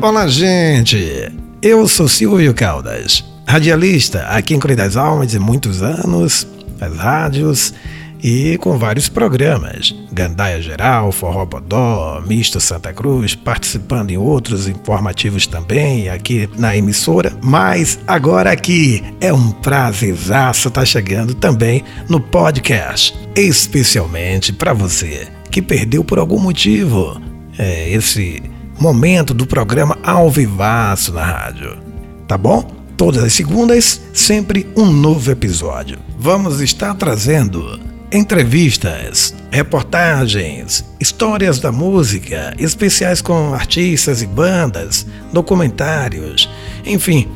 Olá, gente! Eu sou Silvio Caldas, radialista aqui em Cruz das Almas de muitos anos, nas rádios e com vários programas. Gandaia Geral, Forró Bodó, Misto Santa Cruz, participando em outros informativos também aqui na emissora. Mas agora aqui é um prazerzaço estar tá chegando também no podcast, especialmente para você que perdeu por algum motivo é, esse momento do programa ao vivaço na rádio. Tá bom? Todas as segundas, sempre um novo episódio. Vamos estar trazendo Entrevistas, reportagens, histórias da música, especiais com artistas e bandas, documentários, enfim,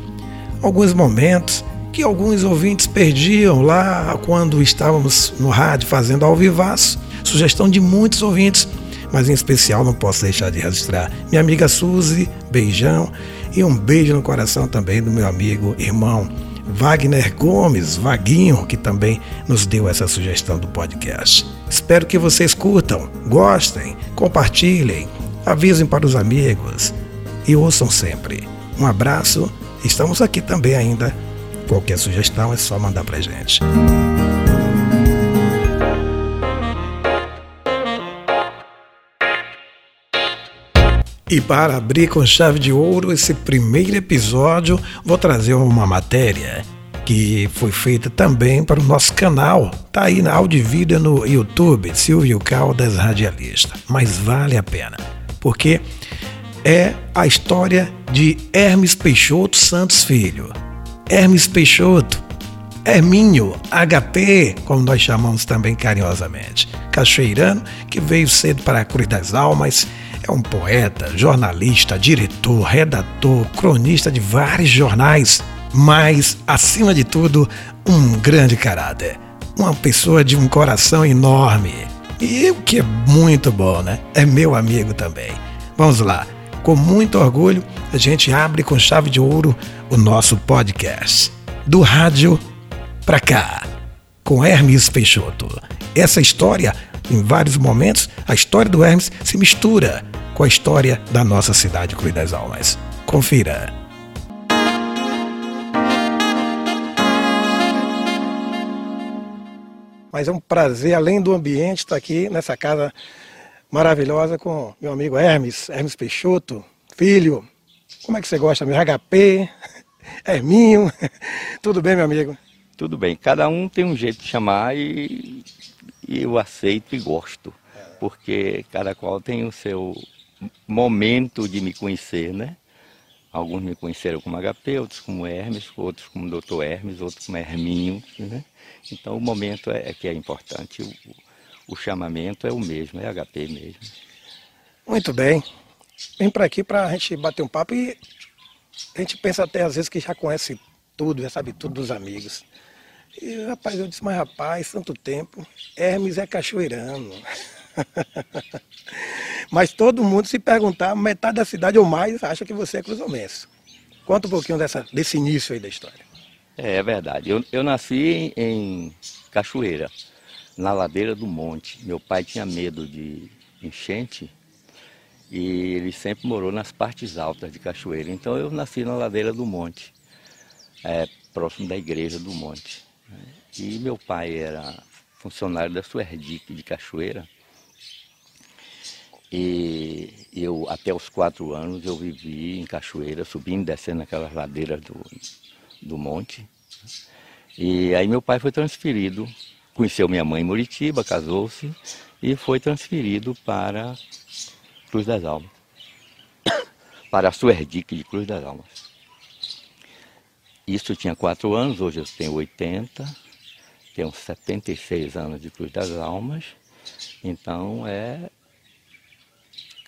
alguns momentos que alguns ouvintes perdiam lá quando estávamos no rádio fazendo ao vivaço. Sugestão de muitos ouvintes, mas em especial não posso deixar de registrar minha amiga Suzy, beijão e um beijo no coração também do meu amigo, irmão Wagner Gomes, Vaguinho, que também nos deu essa sugestão do podcast. Espero que vocês curtam, gostem, compartilhem, avisem para os amigos e ouçam sempre. Um abraço, estamos aqui também ainda. Qualquer sugestão é só mandar para gente. E para abrir com chave de ouro esse primeiro episódio, vou trazer uma matéria que foi feita também para o nosso canal. Tá aí na áudio vídeo no YouTube, Silvio Caldas Radialista. Mas vale a pena, porque é a história de Hermes Peixoto Santos Filho. Hermes Peixoto, Herminho, HP, como nós chamamos também carinhosamente, cachoeirano que veio cedo para a Cruz das Almas é um poeta, jornalista, diretor, redator, cronista de vários jornais, mas, acima de tudo, um grande caráter. Uma pessoa de um coração enorme. E o que é muito bom, né? É meu amigo também. Vamos lá. Com muito orgulho, a gente abre com chave de ouro o nosso podcast. Do rádio pra cá, com Hermes Peixoto. Essa história em vários momentos, a história do Hermes se mistura com a história da nossa cidade Cruz das Almas. Confira. Mas é um prazer, além do ambiente, estar aqui nessa casa maravilhosa com meu amigo Hermes, Hermes Peixoto, filho. Como é que você gosta, meu HP, Herminho? Tudo bem, meu amigo? Tudo bem. Cada um tem um jeito de chamar e e eu aceito e gosto, porque cada qual tem o seu momento de me conhecer, né? Alguns me conheceram como HP, outros como Hermes, outros como Dr. Hermes, outros como Herminho, né? Então o momento é, é que é importante, o, o chamamento é o mesmo, é HP mesmo. Muito bem. Vem para aqui para a gente bater um papo e a gente pensa até às vezes que já conhece tudo, já sabe tudo dos amigos. E rapaz, eu disse, mas rapaz, tanto tempo, Hermes é cachoeirano. mas todo mundo se perguntar, metade da cidade ou mais acha que você é cruzamense. Conta um pouquinho dessa, desse início aí da história. É, é verdade. Eu, eu nasci em, Cachoeira, na ladeira do monte. Meu pai tinha medo de enchente e ele sempre morou nas partes altas de Cachoeira. Então eu nasci na ladeira do monte, é, próximo da igreja do monte. E meu pai era funcionário da Suerdic de Cachoeira. E eu, até os quatro anos, eu vivi em Cachoeira, subindo e descendo aquelas ladeiras do, do monte. E aí meu pai foi transferido, conheceu minha mãe em Muritiba, casou-se e foi transferido para Cruz das Almas, para a Suerdic de Cruz das Almas. Isso eu tinha quatro anos, hoje eu tenho 80, tenho 76 anos de Cruz das Almas, então é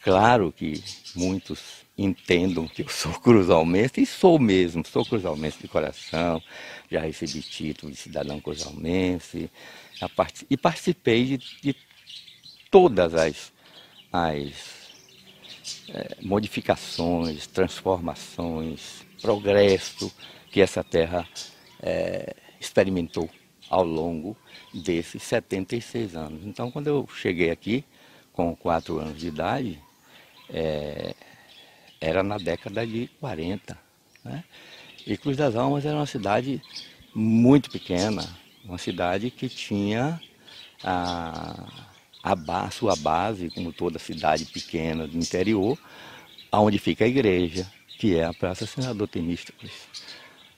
claro que muitos entendam que eu sou cruzalmense, e sou mesmo, sou cruzalmense de coração, já recebi título de cidadão cruzalmense, e participei de, de todas as, as é, modificações, transformações, progresso que essa terra é, experimentou ao longo desses 76 anos. Então, quando eu cheguei aqui, com quatro anos de idade, é, era na década de 40. Né? E Cruz das Almas era uma cidade muito pequena, uma cidade que tinha a, a, sua base, como toda cidade pequena do interior, onde fica a igreja, que é a Praça Senador Temístocles.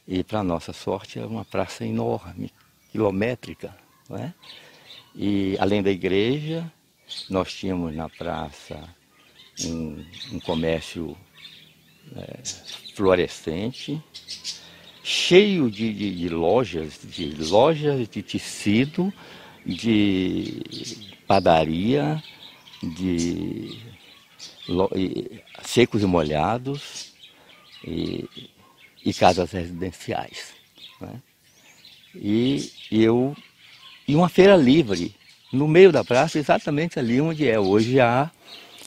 E, para nossa sorte, é uma praça enorme, quilométrica. Não é? E, além da igreja, nós tínhamos na praça um, um comércio é, fluorescente, cheio de, de, de, lojas, de lojas de tecido, de padaria, de secos e molhados e, e casas residenciais. Né? E eu e uma feira livre no meio da praça, exatamente ali onde é hoje a,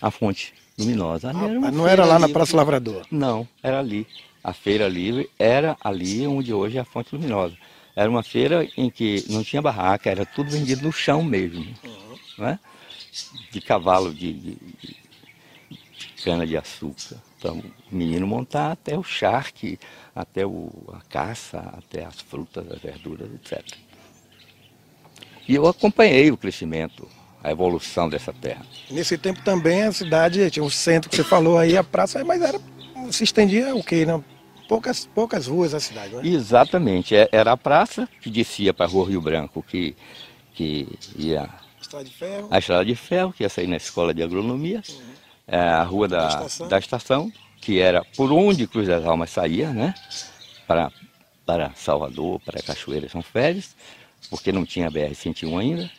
a fonte luminosa. Ah, era não era lá livre. na Praça Lavrador? Não, era ali. A feira livre era ali onde hoje é a fonte luminosa. Era uma feira em que não tinha barraca, era tudo vendido no chão mesmo. Uhum. Né? De cavalo de, de, de cana de açúcar. Para o menino montar até o charque, até o, a caça, até as frutas, as verduras, etc. E eu acompanhei o crescimento, a evolução dessa terra. Nesse tempo também a cidade tinha um centro que você falou aí, a praça, mas era se estendia o quê? Não? Poucas, poucas ruas da cidade, né? Exatamente. É, era a praça que descia para a Rua Rio Branco, que, que ia. Estrada de Ferro. A Estrada de Ferro, que ia sair na escola de agronomia. Uhum. É, a Rua da, da estação. da, estação. que era por onde Cruz das Almas saía, né? Para, para Salvador, para Cachoeira São Félix porque não tinha BR-101 ainda.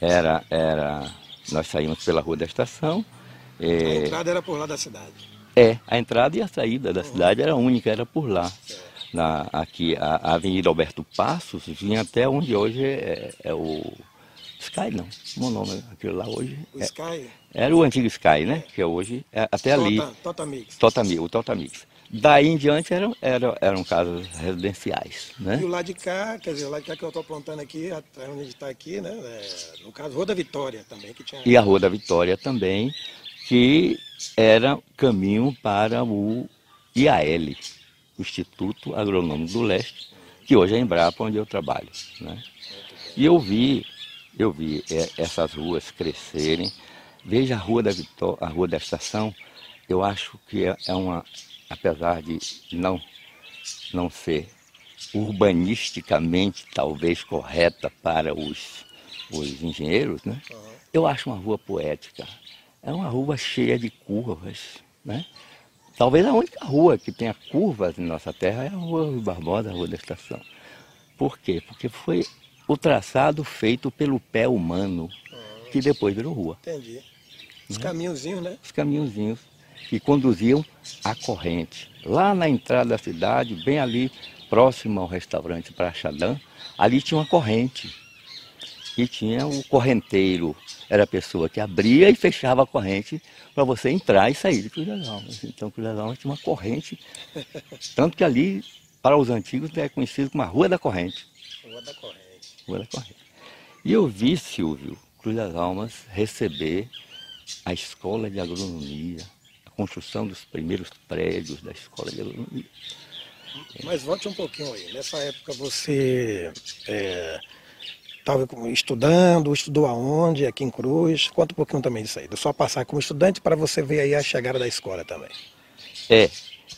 Era, era, nós saímos pela rua da estação. A é, entrada era por lá da cidade? É, a entrada e a saída da cidade era única, era por lá. Na, aqui, a, a, Avenida Alberto Passos vinha até onde hoje é, é o Sky, não. Como é o nome aquilo lá hoje? O é, Sky? Era o antigo Sky, né? Que é hoje, é, até tota, ali. Totamix. Totamix, o Totamix. Daí em diante eram, eram, eram casas residenciais. Né? E o lado de cá, quer dizer, o lado de cá que eu estou apontando aqui, onde a gente está aqui, né? É, no caso, Rua da Vitória também. Que tinha... E a Rua da Vitória também, que era caminho para o IAL, Instituto Agronômico do Leste, que hoje é em Embrapa, onde eu trabalho. Né? E eu vi, eu vi é, essas ruas crescerem. Veja a Rua da Vitória, a Rua da Estação, eu acho que é, é uma apesar de não, não ser urbanisticamente talvez correta para os, os engenheiros, né? Uhum. eu acho uma rua poética. É uma rua cheia de curvas. Né? Talvez a única rua que tenha curvas em nossa terra é a Rua Barbosa, a Rua da Estação. Por quê? Porque foi o traçado feito pelo pé humano, que depois virou rua. Entendi. Os né? caminhozinhos, né? Os caminhozinhos que conduziam a corrente. Lá na entrada da cidade, bem ali, próximo ao restaurante Praxadã, ali tinha uma corrente. E tinha um correnteiro, era a pessoa que abria e fechava a corrente para você entrar e sair de Cruz das Almas. Então Cruz das Almas tinha uma corrente, tanto que ali, para os antigos, é conhecido como a Rua da Corrente. Rua da Corrente. Rua da Corrente. E eu vi, Silvio, Cruz das Almas receber a escola de agronomia, construção dos primeiros prédios da escola de agronomia. Mas volte um pouquinho aí. Nessa época você estava é, estudando, estudou aonde, aqui em Cruz? Conta um pouquinho também disso aí, da sua passagem como estudante para você ver aí a chegada da escola também. É,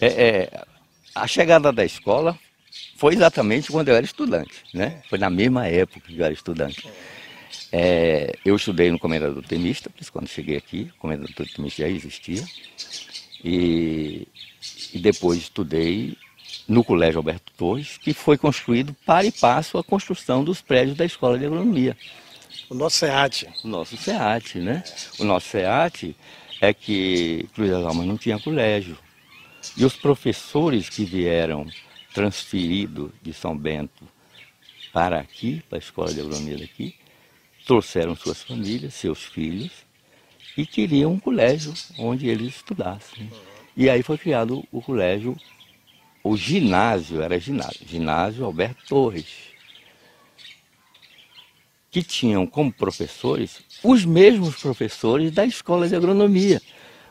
é, é, a chegada da escola foi exatamente quando eu era estudante, né? Foi na mesma época que eu era estudante. É, eu estudei no Comendador Temístocles, quando cheguei aqui, o Comendador Temístocles já existia. E, e depois estudei no Colégio Alberto Torres, que foi construído para e passo a construção dos prédios da Escola de Agronomia. O nosso SEAT. O nosso SEAT, né? O nosso SEAT é que Cruz das Almas não tinha colégio. E os professores que vieram transferidos de São Bento para aqui, para a Escola de Agronomia daqui, trouxeram suas famílias, seus filhos, e queriam um colégio onde eles estudassem. E aí foi criado o colégio, o ginásio, era ginásio, ginásio Alberto Torres, que tinham como professores os mesmos professores da escola de agronomia.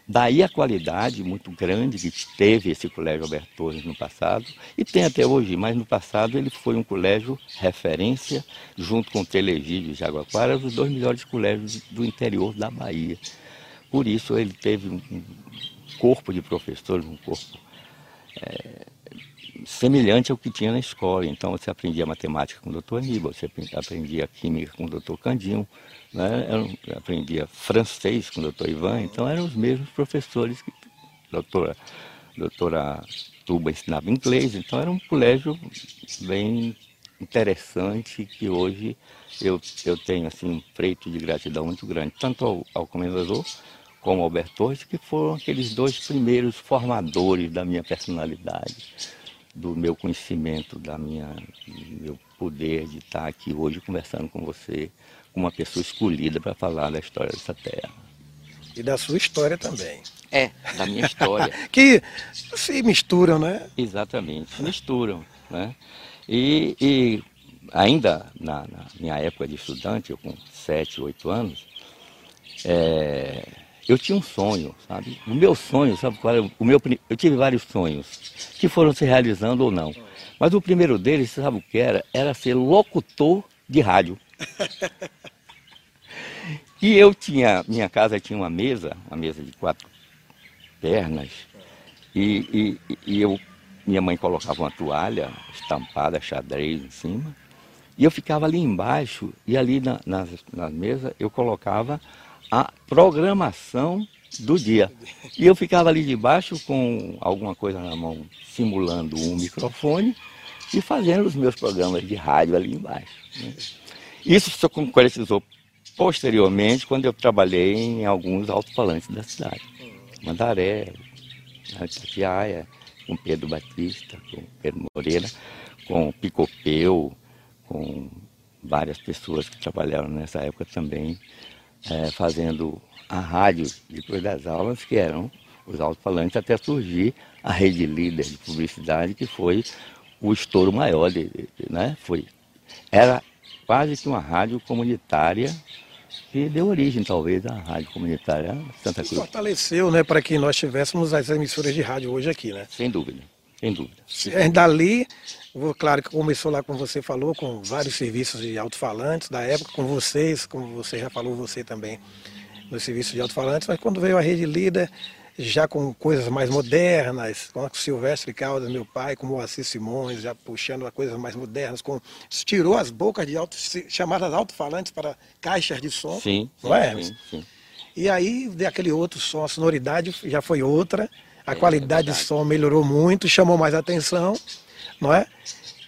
Daí a qualidade muito grande que teve esse colégio Alberto Torres no passado, e tem até hoje, mas no passado ele foi um colégio referência, junto com o Telegídio e Jaguaquara, os dois melhores colégios do interior da Bahia. Por isso ele teve um corpo de professores, um corpo é, semelhante ao que tinha na escola. Então você aprendia matemática com o doutor Aníbal, você aprendia química com o doutor Candinho, né? Eu aprendia francês com o doutor Ivan, então eram os mesmos professores que a doutora, doutora Tuba ensinava inglês, então era um colégio bem interessante que hoje eu, eu tenho assim, um preito de gratidão muito grande, tanto ao, ao comendador como ao Alberto Torres, que foram aqueles dois primeiros formadores da minha personalidade do meu conhecimento, da minha, do meu poder de estar aqui hoje conversando com você, com uma pessoa escolhida para falar da história dessa terra. E da sua história também. É, da minha história. que se misturam, né? Exatamente, se misturam. Né? E, e ainda na, na, minha época de estudante, eu com 7, 8 anos, é, eu tinha um sonho, sabe? O meu sonho, sabe qual era? O meu, eu tive vários sonhos que foram se realizando ou não. Mas o primeiro deles, sabe o que era? Era ser locutor de rádio. e eu tinha, minha casa tinha uma mesa, uma mesa de quatro pernas, e, e, e eu, minha mãe colocava uma toalha estampada, xadrez em cima, e eu ficava ali embaixo, e ali na, na, na mesa eu colocava a programação do dia. E eu ficava ali debaixo com alguma coisa na mão, simulando um microfone e fazendo os meus programas de rádio ali embaixo. Né? Isso se concretizou posteriormente quando eu trabalhei em alguns alto-falantes da cidade. Mandaré, Itatiaia, com Pedro Batista, com Pedro Moreira, com Picopeu, com várias pessoas que trabalharam nessa época também é, fazendo a rádio depois das aulas, que eram os alto-falantes, até surgir a rede líder de publicidade, que foi o estouro maior, de, de, né? Foi, era quase que uma rádio comunitária que deu origem, talvez, à rádio comunitária Santa Cruz. Fortaleceu, né, para que nós tivéssemos as emissoras de rádio hoje aqui, né? Sem dúvida, sem dúvida. É, dali, claro que começou lá, como você falou, com vários serviços de alto-falantes da época, com vocês, como você já falou, você também, nos serviços de alto-falantes, mas quando veio a rede líder, já com coisas mais modernas, com o Silvestre Caldas, meu pai, com o Moacir Simões, já puxando coisas mais modernas, com, tirou as bocas de alto, chamadas alto-falantes para caixas de som, sim, não é, sim, sim. E aí, daquele outro som, a sonoridade já foi outra, a é, qualidade é de som melhorou muito, chamou mais atenção, não é?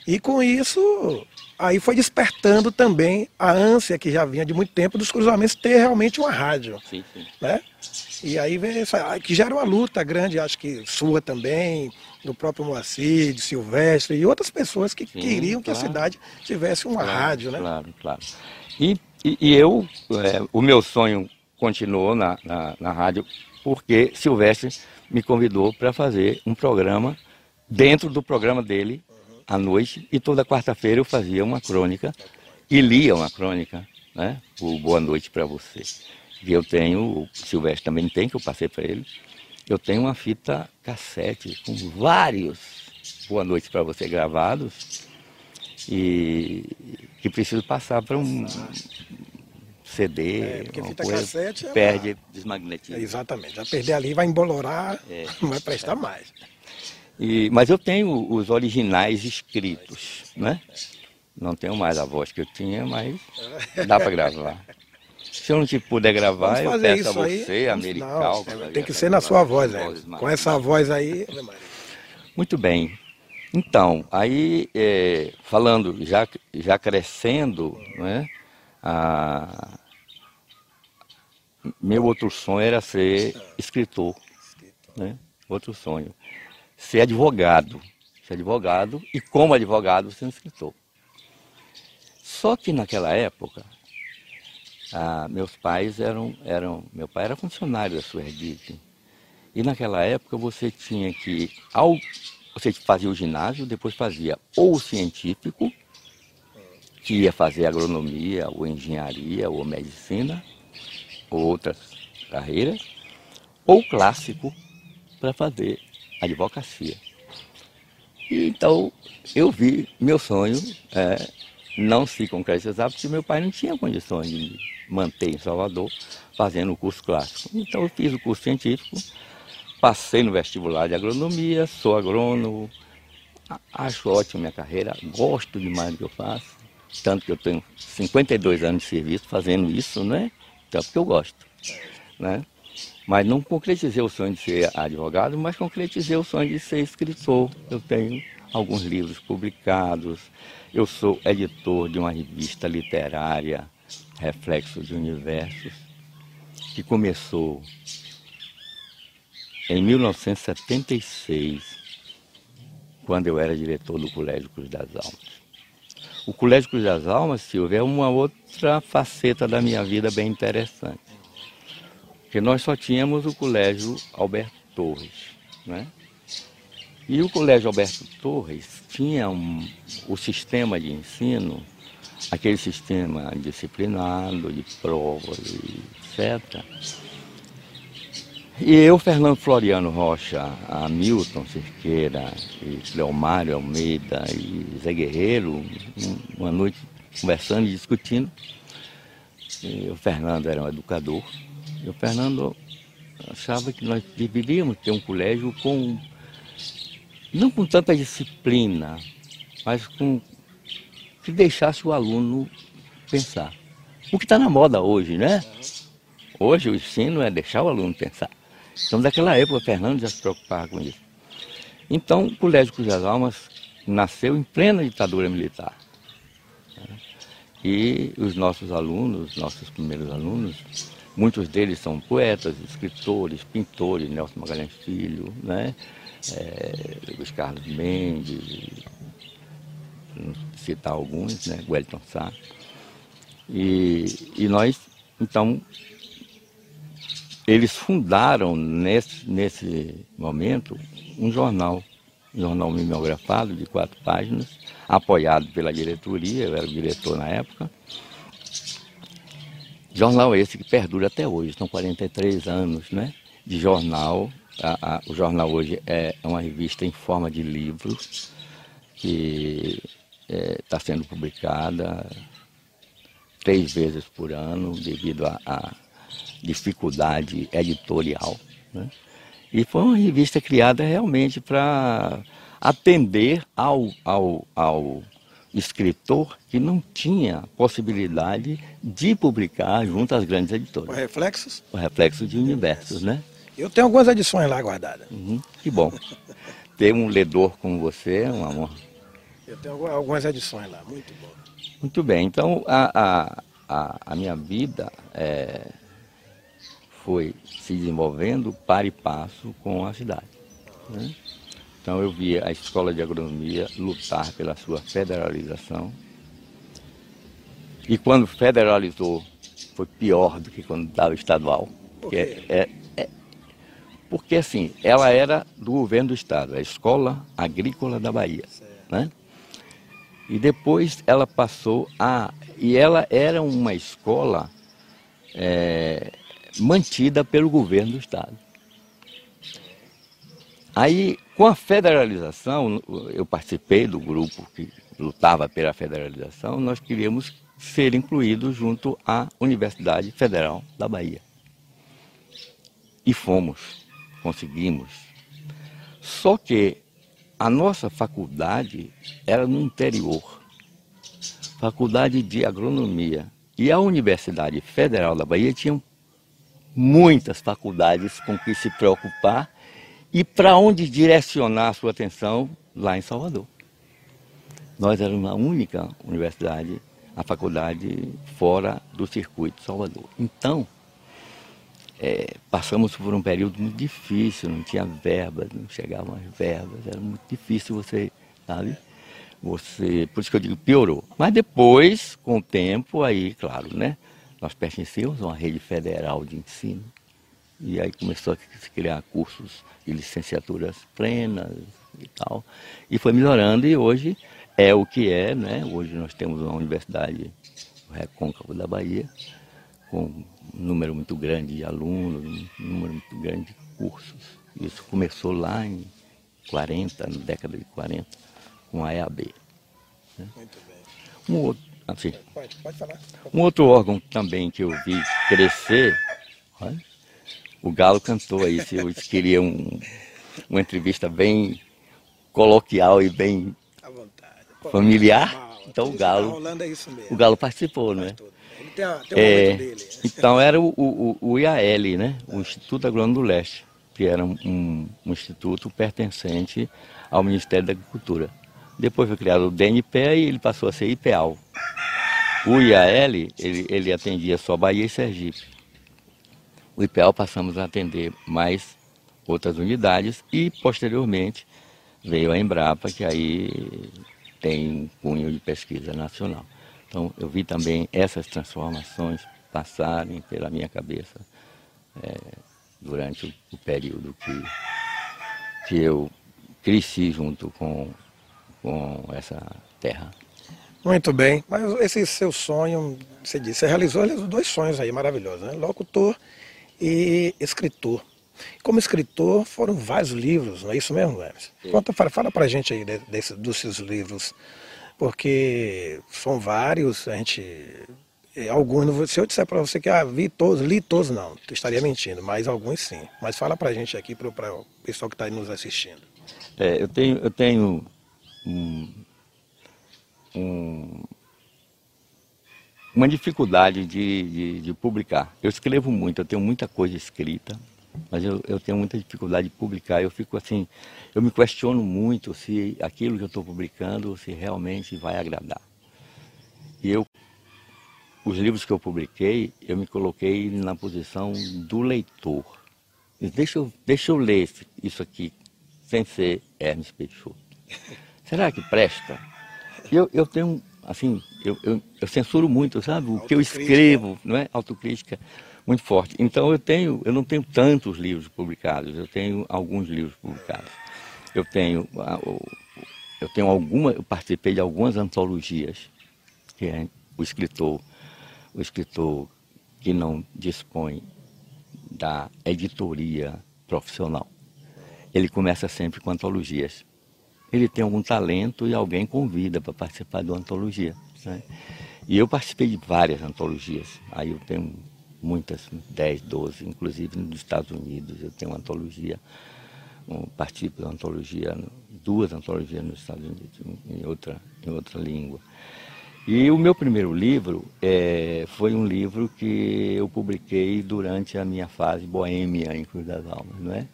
E com isso, aí foi despertando também a ânsia que já vinha de muito tempo dos cruzamentos ter realmente uma rádio, sim, sim. né? E aí vem essa, que já era uma luta grande, acho que sua também, do próprio Moacir, de Silvestre e outras pessoas que Sim, queriam claro. que a cidade tivesse uma claro, rádio, né? Claro, claro. E, e, e eu, é, o meu sonho continuou na, na, na rádio porque Silvestre me convidou para fazer um programa dentro do programa dele à noite e toda quarta-feira eu fazia uma crônica e lia uma crônica, né? O Boa Noite para você eu tenho, o Silvestre também tem, que eu passei para ele, eu tenho uma fita cassete com vários Boa Noite para você gravados e que preciso passar para um CD, é, porque fita coisa, cassete perde, ela... desmagnetiza. exatamente, já perder ali vai embolorar, é, não vai prestar é. mais. E, mas eu tenho os originais escritos, né? Não tenho mais a voz que eu tinha, mas dá para gravar. Se eu não te puder gravar, eu peço a você, aí. americal. Não, tem que ser na sua voz, né? Com essa voz aí. Muito bem. Então, aí, é, falando, já, já crescendo, né, a, meu outro sonho era ser escritor. Né? Outro sonho. Ser advogado. Ser advogado e, como advogado, ser um escritor. Só que naquela época, ah, meus pais eram, eram. Meu pai era funcionário da Suerdite. E naquela época você tinha que. Ao, você fazia o ginásio, depois fazia ou o científico, que ia fazer agronomia, ou engenharia, ou medicina, ou outras carreiras, ou clássico para fazer advocacia. E, então eu vi meu sonho é, não se concretizar porque meu pai não tinha condições de me manter em Salvador fazendo o curso clássico. Então eu fiz o curso científico, passei no vestibular de agronomia, sou agrônomo, acho ótima minha carreira, gosto demais do que eu faço, tanto que eu tenho 52 anos de serviço fazendo isso, né? Então porque eu gosto, né? Mas não concretizei o sonho de ser advogado, mas concretizei o sonho de ser escritor. Eu tenho alguns livros publicados, eu sou editor de uma revista literária, Reflexo de Universos, que começou em 1976, quando eu era diretor do Colégio Cruz das Almas. O Colégio Cruz das Almas, Silvia, é uma outra faceta da minha vida bem interessante. Porque nós só tínhamos o Colégio Alberto Torres, né? E o Colégio Alberto Torres tinha um, o sistema de ensino, aquele sistema disciplinado, de provas, etc. E eu, Fernando Floriano Rocha, Hamilton Cerqueira, e Cleomário Almeida e Zé Guerreiro, uma noite conversando e discutindo. E o Fernando era um educador. E o Fernando achava que nós deveríamos ter um colégio com não com tanta disciplina, mas com que deixasse o aluno pensar. O que está na moda hoje, né? Hoje o ensino é deixar o aluno pensar. Então, daquela época, o Fernando já se preocupava com isso. Então, o Colégio Cruz das Almas nasceu em plena ditadura militar. E os nossos alunos, nossos primeiros alunos, muitos deles são poetas, escritores, pintores, Nelson Magalhães Filho, né? é, Luiz Carlos Mendes, citar alguns, né? Wellington Sá. E, e nós, então, eles fundaram nesse, nesse momento um jornal, um jornal mimeografado de quatro páginas, apoiado pela diretoria, eu era o diretor na época. Jornal esse que perdura até hoje, são 43 anos né, de jornal a, a, o jornal hoje é uma revista em forma de livro que está é, tá sendo publicada três vezes por ano devido à dificuldade editorial. Né? E foi uma revista criada realmente para atender ao, ao, ao escritor que não tinha possibilidade de publicar junto às grandes editoras. O Reflexos? O Reflexos de Universos, né? Eu tenho algumas edições lá guardadas. Uhum, que bom. Ter um ledor como você é um amor. Eu tenho algumas edições lá, muito bom. Muito bem, então a, a, a minha vida é, foi se desenvolvendo para e passo com a cidade. Né? Então eu vi a escola de agronomia lutar pela sua federalização. E quando federalizou, foi pior do que quando estava estadual. Porque é, porque assim, ela era do governo do estado, a Escola Agrícola da Bahia. Né? E depois ela passou a. E ela era uma escola é, mantida pelo governo do estado. Aí, com a federalização, eu participei do grupo que lutava pela federalização, nós queríamos ser incluídos junto à Universidade Federal da Bahia. E fomos conseguimos. Só que a nossa faculdade era no interior, faculdade de agronomia. E a Universidade Federal da Bahia tinha muitas faculdades com que se preocupar e para onde direcionar a sua atenção lá em Salvador. Nós éramos a única universidade, a faculdade fora do circuito de Salvador. Então, é, passamos por um período muito difícil, não tinha verbas, não chegavam as verbas, era muito difícil você, sabe? Você, por isso que eu digo, piorou. Mas depois, com o tempo, aí, claro, né? Nós pertencíamos a uma rede federal de ensino. E aí começou a se criar cursos de licenciaturas plenas e tal. E foi melhorando e hoje é o que é, né? Hoje nós temos uma universidade, Recôncavo da Bahia, com um número muito grande de alunos, um número muito grande de cursos. Isso começou lá em 40, na década de 40, com a EAB. Né? Muito bem. Um outro, assim, pode, pode falar. Um outro órgão também que eu vi crescer, olha, o Galo cantou aí, se eu queria um, uma entrevista bem coloquial e bem familiar, então o Galo, o Galo participou, né? É, dele. Então era o, o, o IAL, né? O Instituto Agrônomo do Leste, que era um, um instituto pertencente ao Ministério da Agricultura. Depois foi criado o DNPE e ele passou a ser IPAL. O IAL, ele, ele atendia só Bahia e Sergipe. O IPAL passamos a atender mais outras unidades e, posteriormente, veio a Embrapa, que aí tem um cunho de pesquisa nacional. Então, eu vi também essas transformações passarem pela minha cabeça é, durante o, o, período que, que eu cresci junto com, com essa terra. Muito bem, mas esse seu sonho, você disse, você realizou dois sonhos aí maravilhosos, né? Locutor e escritor. Como escritor, foram vários livros, não é isso mesmo, Hermes? Conta, fala, fala pra gente aí desse, dos seus livros, porque são vários, a gente. Alguns, se eu disser para você que ah, vi todos, li todos, não, estaria mentindo, mas alguns sim. Mas fala pra gente aqui, para o pessoal que está nos assistindo. É, eu tenho, eu tenho um, um, uma dificuldade de, de, de publicar. Eu escrevo muito, eu tenho muita coisa escrita, mas eu, eu tenho muita dificuldade de publicar. Eu fico assim, eu me questiono muito se aquilo que eu estou publicando se realmente vai agradar. E eu, os livros que eu publiquei, eu me coloquei na posição do leitor. Deixa eu, deixa eu ler isso aqui sem ser Hermes Peixoto. Será que presta? Eu, eu tenho, assim, eu, eu, eu censuro muito, sabe? O que eu escrevo, não é? Autocrítica muito forte. Então eu tenho, eu não tenho tantos livros publicados, eu tenho alguns livros publicados. Eu tenho, eu tenho alguma, eu participei de algumas antologias que é o escritor, o escritor que não dispõe da editoria profissional. Ele começa sempre com antologias. Ele tem algum talento e alguém convida para participar de uma antologia. Né? E eu participei de várias antologias. Aí eu tenho muitas, 10, 12, inclusive nos Estados Unidos. Eu tenho uma antologia, um, participo da antologia, duas antologias nos Estados Unidos, em outra, em outra língua. E o meu primeiro livro é, foi um livro que eu publiquei durante a minha fase boêmia em Cruz das Almas, não é?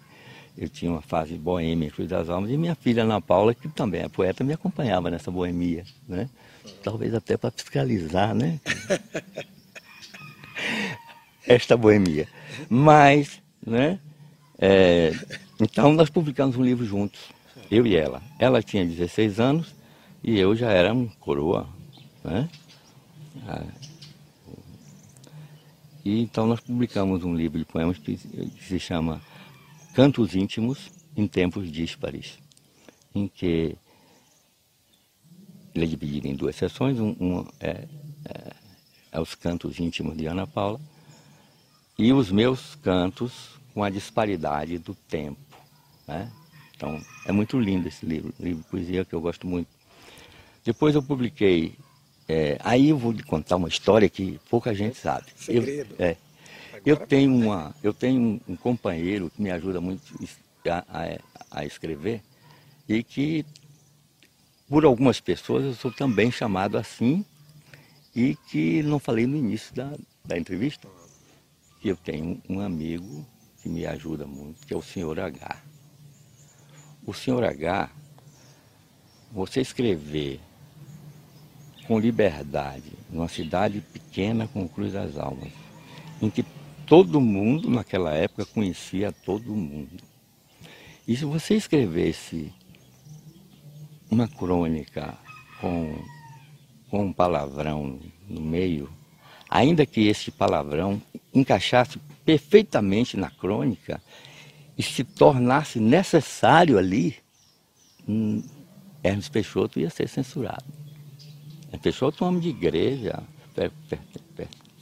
Eu tinha uma fase boêmia em Cruz das Almas e minha filha Ana Paula, que também é poeta, me acompanhava nessa boemia, né? Talvez até para fiscalizar, né? esta boemia. Mas, né? É, então nós publicamos um livro juntos, eu e ela. Ela tinha 16 anos e eu já era um coroa, né? Ah, e então nós publicamos um livro de poemas que se chama Cantos Íntimos em Tempos Díspares, em que ele é dividido em duas sessões, um, um é, é, é os cantos íntimos de Ana Paula e os meus cantos com a disparidade do tempo. Né? Então, é muito lindo esse livro, livro de poesia que eu gosto muito. Depois eu publiquei, é, aí eu vou lhe contar uma história que pouca gente sabe. Segredo. Eu, é, eu tenho, uma, eu tenho um, um, companheiro que me ajuda muito a, a, a escrever e que, por algumas pessoas, eu sou também chamado assim e que não falei no início da, da entrevista eu tenho um amigo que me ajuda muito, que é o senhor H. O senhor H, você escrever com liberdade numa cidade pequena com Cruz das Almas, em que todo mundo naquela época conhecia todo mundo. E se você escrevesse uma crônica com, com um palavrão no meio, ainda que esse palavrão encaixasse perfeitamente na crônica e se tornasse necessário ali, hum, Hermes Peixoto ia ser censurado. Hermes Peixoto é um homem de igreja,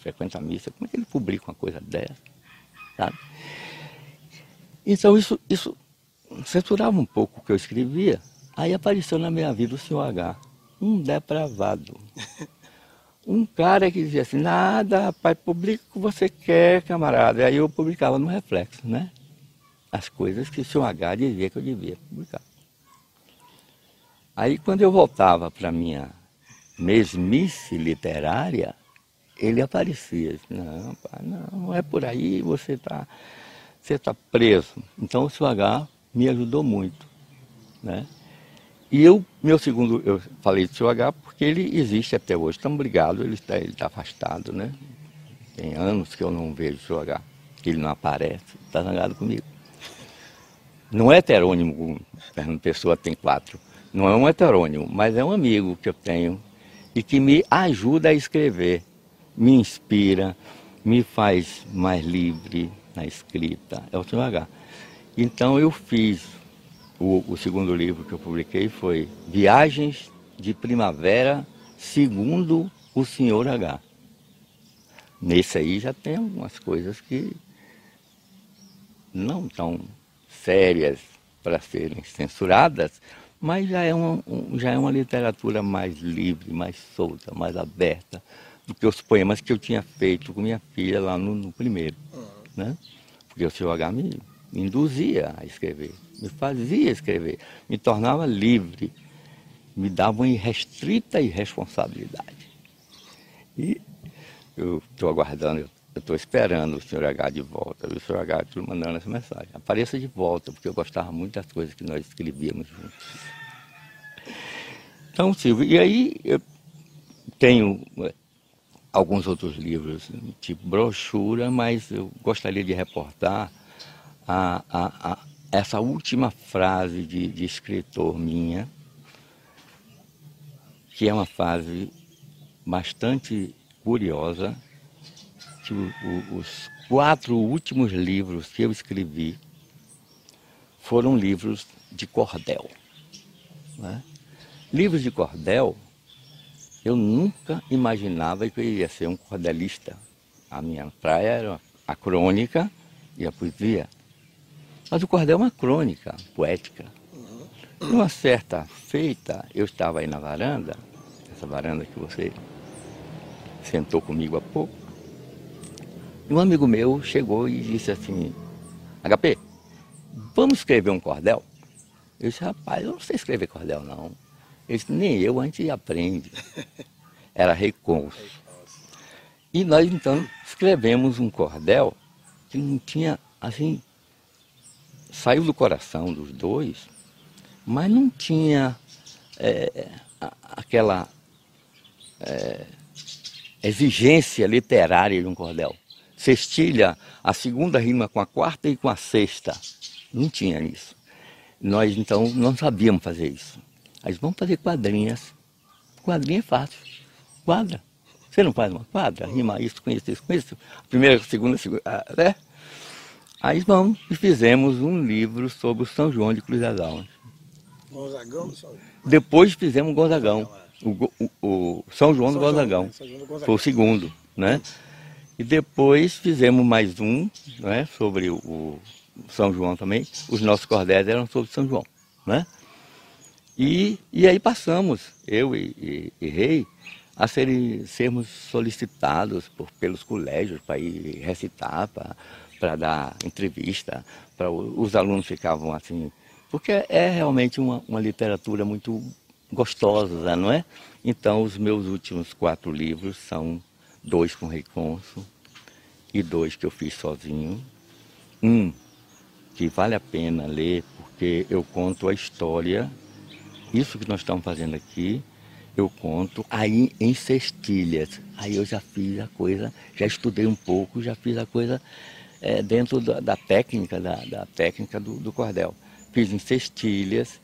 frequenta a missa, como é que ele publica uma coisa dessa? Sabe? Então isso, isso censurava um pouco o que eu escrevia. Aí apareceu na minha vida o senhor H, um depravado. Um cara que dizia assim, nada, rapaz, publica o que você quer, camarada. Aí eu publicava no reflexo, né? As coisas que o senhor H dizia que eu devia publicar. Aí quando eu voltava para minha mesmice literária, ele aparecia. Não, pai, não, é por aí, você está você tá preso. Então o senhor H me ajudou muito. Né? E eu, meu segundo, eu falei do seu H porque ele existe até hoje. Estamos brigados, ele está ele tá afastado, né? Tem anos que eu não vejo o seu H, ele não aparece, está zangado comigo. Não é heterônimo, Fernando Pessoa tem quatro. Não é um heterônimo, mas é um amigo que eu tenho e que me ajuda a escrever, me inspira, me faz mais livre na escrita. É o seu H. Então eu fiz o, o segundo livro que eu publiquei foi Viagens de Primavera, segundo o Senhor H. Nesse aí já tem algumas coisas que não tão sérias para serem censuradas, mas já é, uma, um, já é uma literatura mais livre, mais solta, mais aberta do que os poemas que eu tinha feito com minha filha lá no, no primeiro. Né? Porque o senhor H me induzia a escrever me fazia escrever, me tornava livre, me dava uma irrestrita irresponsabilidade. E eu estou aguardando, eu estou esperando o senhor H de volta, o senhor H está mandando essa mensagem. Apareça de volta, porque eu gostava muito das coisas que nós escrevíamos juntos. Então, Silvio, e aí eu tenho alguns outros livros, tipo brochura, mas eu gostaria de reportar a, a, a essa última frase de, de escritor minha, que é uma frase bastante curiosa, que o, o, os quatro últimos livros que eu escrevi foram livros de cordel. Né? Livros de cordel, eu nunca imaginava que eu ia ser um cordelista. A minha praia era a crônica e a poesia. Mas o cordel é uma crônica poética. Numa certa feita, eu estava aí na varanda, essa varanda que você sentou comigo há pouco, e um amigo meu chegou e disse assim, HP, vamos escrever um cordel? Eu disse, rapaz, eu não sei escrever cordel não. Ele disse, nem eu, a gente aprende. Era recurso. E nós então escrevemos um cordel que não tinha, assim, saiu do coração dos dois, mas não tinha é, aquela é, exigência literária de um cordel. Sextilha a segunda rima com a quarta e com a sexta. Não tinha isso. Nós então não sabíamos fazer isso. Mas vamos fazer quadrinhas. Quadrinha é fácil. Quadra. Você não faz uma quadra? Rima isso com isso, isso com isso. Primeira, segunda, segunda. Né? Aí vamos e fizemos um livro sobre o São João de Cruz das Almas. Gonzagão? Depois fizemos o Gonzagão, o, o, o São João do Gonzagão. Foi o segundo, né? E depois fizemos mais um, né, sobre o São João também. Os nossos cordéis eram sobre São João, né? E, e aí passamos, eu e, e, e Rei, a serem, sermos solicitados por, pelos colégios para ir recitar, para dar entrevista, para os alunos ficavam assim, porque é realmente uma, uma literatura muito gostosa, não é? Então, os meus últimos quatro livros são dois com Reiconso e dois que eu fiz sozinho. Um que vale a pena ler, porque eu conto a história, isso que nós estamos fazendo aqui, eu conto aí em cestilhas. Aí eu já fiz a coisa, já estudei um pouco, já fiz a coisa é, dentro da, da, técnica, da, da técnica do, do, cordel. Fiz em cestilhas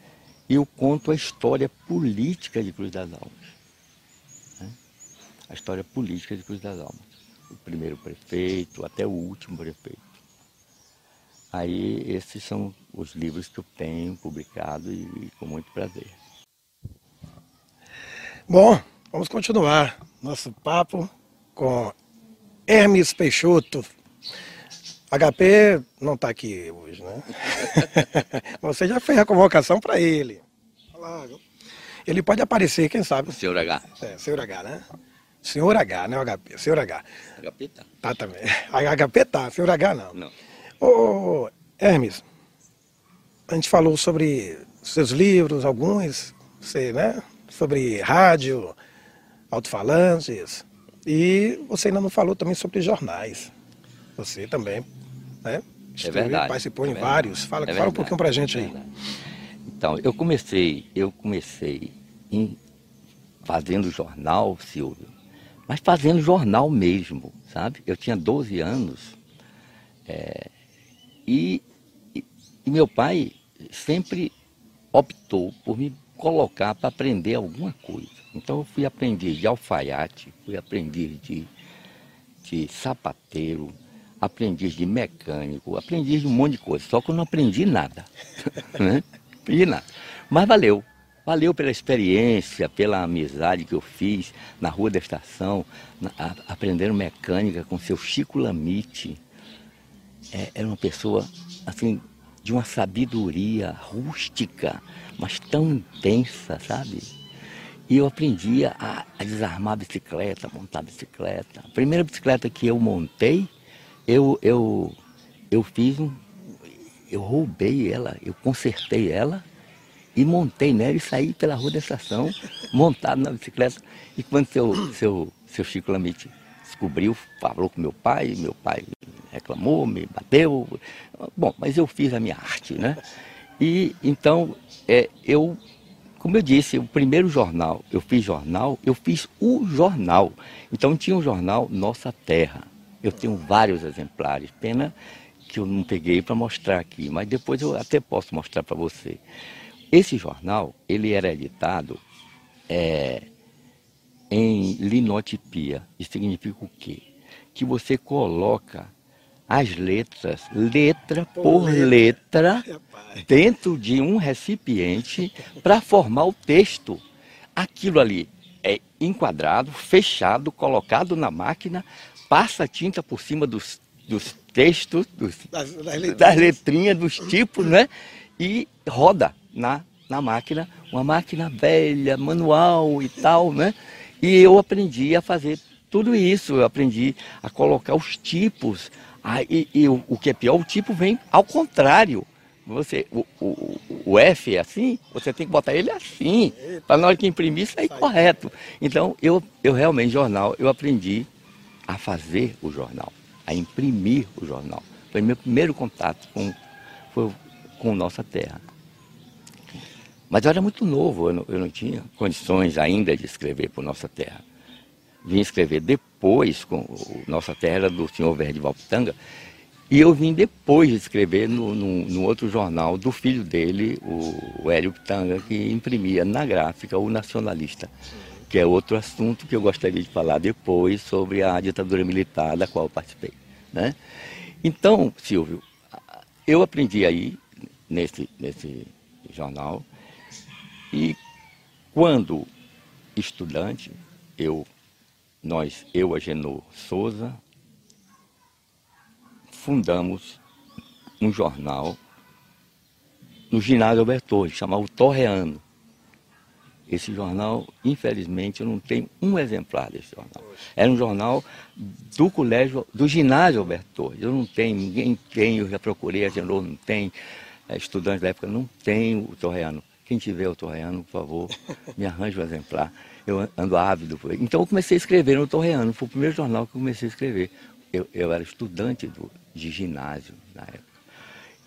e eu conto a história política de Cruz das Almas. Né? A história política de Cruz das Almas. O primeiro prefeito até o último prefeito. Aí esses são os livros que eu tenho publicado e, e com muito prazer. Bom, vamos continuar nosso papo com Hermes Peixoto, HP não está aqui hoje, né? Você já fez a convocação para ele. Ele pode aparecer, quem sabe. Senhor H. É, senhor H, né? Senhor H, né? HP, senhor H. HP tá. Tá também. HP tá, senhor H não. Não. Ô, Hermes, a gente falou sobre seus livros, alguns, você, né? Sobre rádio, alto-falantes. E você ainda não falou também sobre jornais. Você também, né? é verdade. Participou é em verdade. vários. Fala, é fala verdade. um pouquinho pra gente é aí. Então, eu comecei, eu comecei em fazendo jornal, Silvio, mas fazendo jornal mesmo, sabe? Eu tinha 12 anos é, e, e, e meu pai sempre optou por me colocar para aprender alguma coisa. Então eu fui aprender de alfaiate, fui aprender de, de sapateiro, aprendiz de mecânico, aprendiz de um monte de coisa, só que eu não aprendi nada. né? aprendi nada. Mas valeu. Valeu pela experiência, pela amizade que eu fiz na Rua da Estação, na, a, aprendendo mecânica com seu Chico Lamite. É, era uma pessoa, assim, de uma sabedoria rústica, mas tão intensa, sabe? E eu aprendia a, a desarmar a bicicleta, montar a bicicleta. A primeira bicicleta que eu montei, eu, eu, eu fiz um. Eu roubei ela, eu consertei ela e montei nela e saí pela rua da estação, montado na bicicleta. E quando seu, seu, seu Chico Lamite descobriu, falou com meu pai, meu pai reclamou, me bateu. Bom, mas eu fiz a minha arte, né? E então, é, eu, como eu disse, o primeiro jornal, eu fiz jornal, eu fiz o jornal. Então tinha um jornal Nossa Terra. Eu tenho vários exemplares, pena que eu não peguei para mostrar aqui, mas depois eu até posso mostrar para você. Esse jornal, ele era editado é, em linotipia. Isso significa o quê? Que você coloca as letras, letra por, por letra, letra dentro de um recipiente para formar o texto. Aquilo ali é enquadrado, fechado, colocado na máquina, passa tinta por cima dos, dos textos, dos, das, das, letrinhas. das letrinhas, dos tipos, né? E roda na, na máquina, uma máquina velha, manual e tal, né? E eu aprendi a fazer tudo isso, eu aprendi a colocar os tipos. Ah, e, e o, o, que é pior, o tipo vem ao contrário. Você, o, o, o F é assim, você tem que botar ele assim, para na hora que imprimir sair correto. Então, eu, eu realmente, jornal, eu aprendi a fazer o jornal, a imprimir o jornal. Foi meu primeiro contato com, foi com Nossa Terra. Mas eu era muito novo, eu não, eu não tinha condições ainda de escrever por Nossa Terra. Vim escrever depois, com Nossa Terra era do senhor Verde Valpitanga, e eu vim depois de escrever no, no, no, outro jornal do filho dele, o, o Hélio Pitanga, que imprimia na gráfica o Nacionalista, que é outro assunto que eu gostaria de falar depois sobre a ditadura militar da qual participei. Né? Então, Silvio, eu aprendi aí nesse, nesse jornal e quando estudante, eu, nós, eu, Agenor Souza, fundamos um jornal no ginásio Alberto, chamado Torreano. Esse jornal, infelizmente, eu não tenho um exemplar desse jornal. Era um jornal do colégio, do ginásio Alberto. Eu não tenho, ninguém tem, eu já procurei, a Genor não tem, estudantes da época não tem o Torreano. Quem tiver o Torreano, por favor, me arranje um exemplar. Eu ando ávido por ele. Então eu comecei a escrever no Torreano, foi o primeiro jornal que eu comecei a escrever. Eu, eu era estudante do, de ginásio na época.